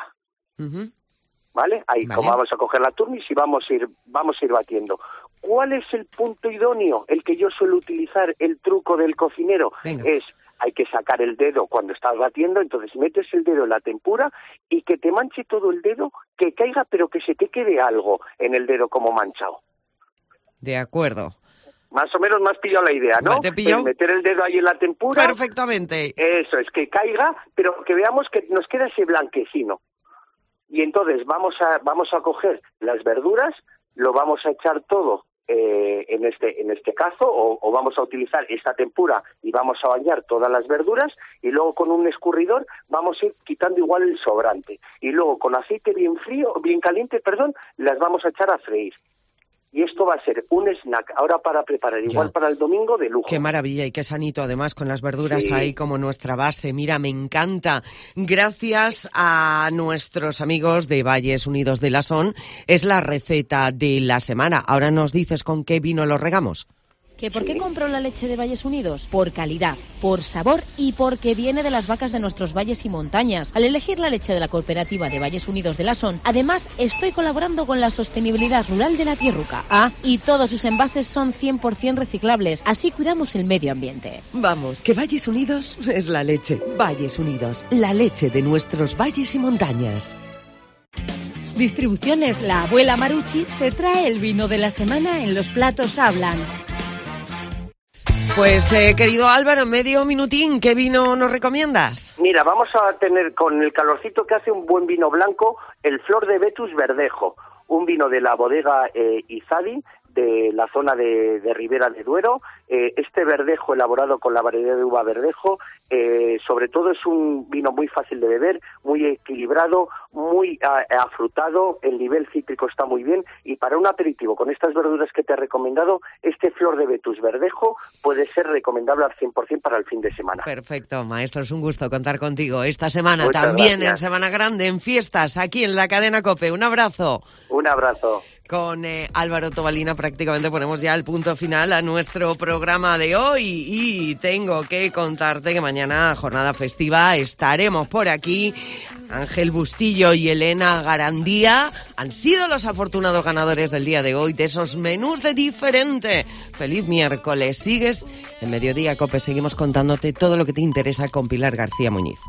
¿vale? Ahí Vale. como vamos a coger la turnis y vamos a ir vamos a ir batiendo. ¿Cuál es el punto idóneo? El que yo suelo utilizar, el truco del cocinero Venga. es hay que sacar el dedo cuando estás batiendo, entonces metes el dedo en la tempura y que te manche todo el dedo, que caiga, pero que se te quede algo en el dedo como manchado. De acuerdo. Más o menos me has pillado la idea, ¿no? Te meter el dedo ahí en la tempura. Perfectamente. Eso es, que caiga, pero que veamos que nos queda ese blanquecino. Y entonces vamos a, vamos a coger las verduras, lo vamos a echar todo eh, en, este, en este caso, o, o vamos a utilizar esta tempura y vamos a bañar todas las verduras, y luego con un escurridor vamos a ir quitando igual el sobrante. Y luego con aceite bien frío, bien caliente, perdón, las vamos a echar a freír. Y esto va a ser un snack ahora para preparar, igual para el domingo de lujo. Qué maravilla y qué sanito además con las verduras Sí. ahí como nuestra base. Mira, me encanta. Gracias a nuestros amigos de Valles Unidos de la Son. Es la receta de la semana. Ahora nos dices con qué vino lo regamos. ¿Que por qué compro la leche de Valles Unidos? Por calidad, por sabor y porque viene de las vacas de nuestros valles y montañas. Al elegir la leche de la cooperativa de Valles Unidos de la Son, además estoy colaborando con la sostenibilidad rural de la tierruca. Ah, y todos sus envases son 100% reciclables, así cuidamos el medio ambiente. Vamos, que Valles Unidos es la leche. Valles Unidos, la leche de nuestros valles y montañas. Distribuciones La Abuela Maruchi te trae el vino de la semana en Los Platos Hablan. Pues eh, querido Álvaro, medio minutín, ¿qué vino nos recomiendas? Mira, vamos a tener con el calorcito que hace un buen vino blanco, el Flor de Betus Verdejo, un vino de la bodega eh, Izadi, de la zona de, de Ribera de Duero. Eh, este verdejo elaborado con la variedad de uva verdejo, eh, sobre todo es un vino muy fácil de beber, muy equilibrado, muy ah, afrutado, el nivel cítrico está muy bien y para un aperitivo con estas verduras que te he recomendado, este Flor de Betus Verdejo puede ser recomendable al 100% para el fin de semana. Perfecto, maestro, es un gusto contar contigo esta semana, Muchas también en. Semana Grande, en fiestas, aquí en la cadena Cope. Un abrazo. Un abrazo. Con eh, Álvaro Tobalina prácticamente ponemos ya el punto final a nuestro programa de hoy y tengo que contarte que mañana, jornada festiva, estaremos por aquí. Ángel Bustillo y Elena Garandía han sido los afortunados ganadores del día de hoy de esos menús de diferente. Feliz miércoles. Sigues en Mediodía Cope. Seguimos contándote todo lo que te interesa con Pilar García Muñiz.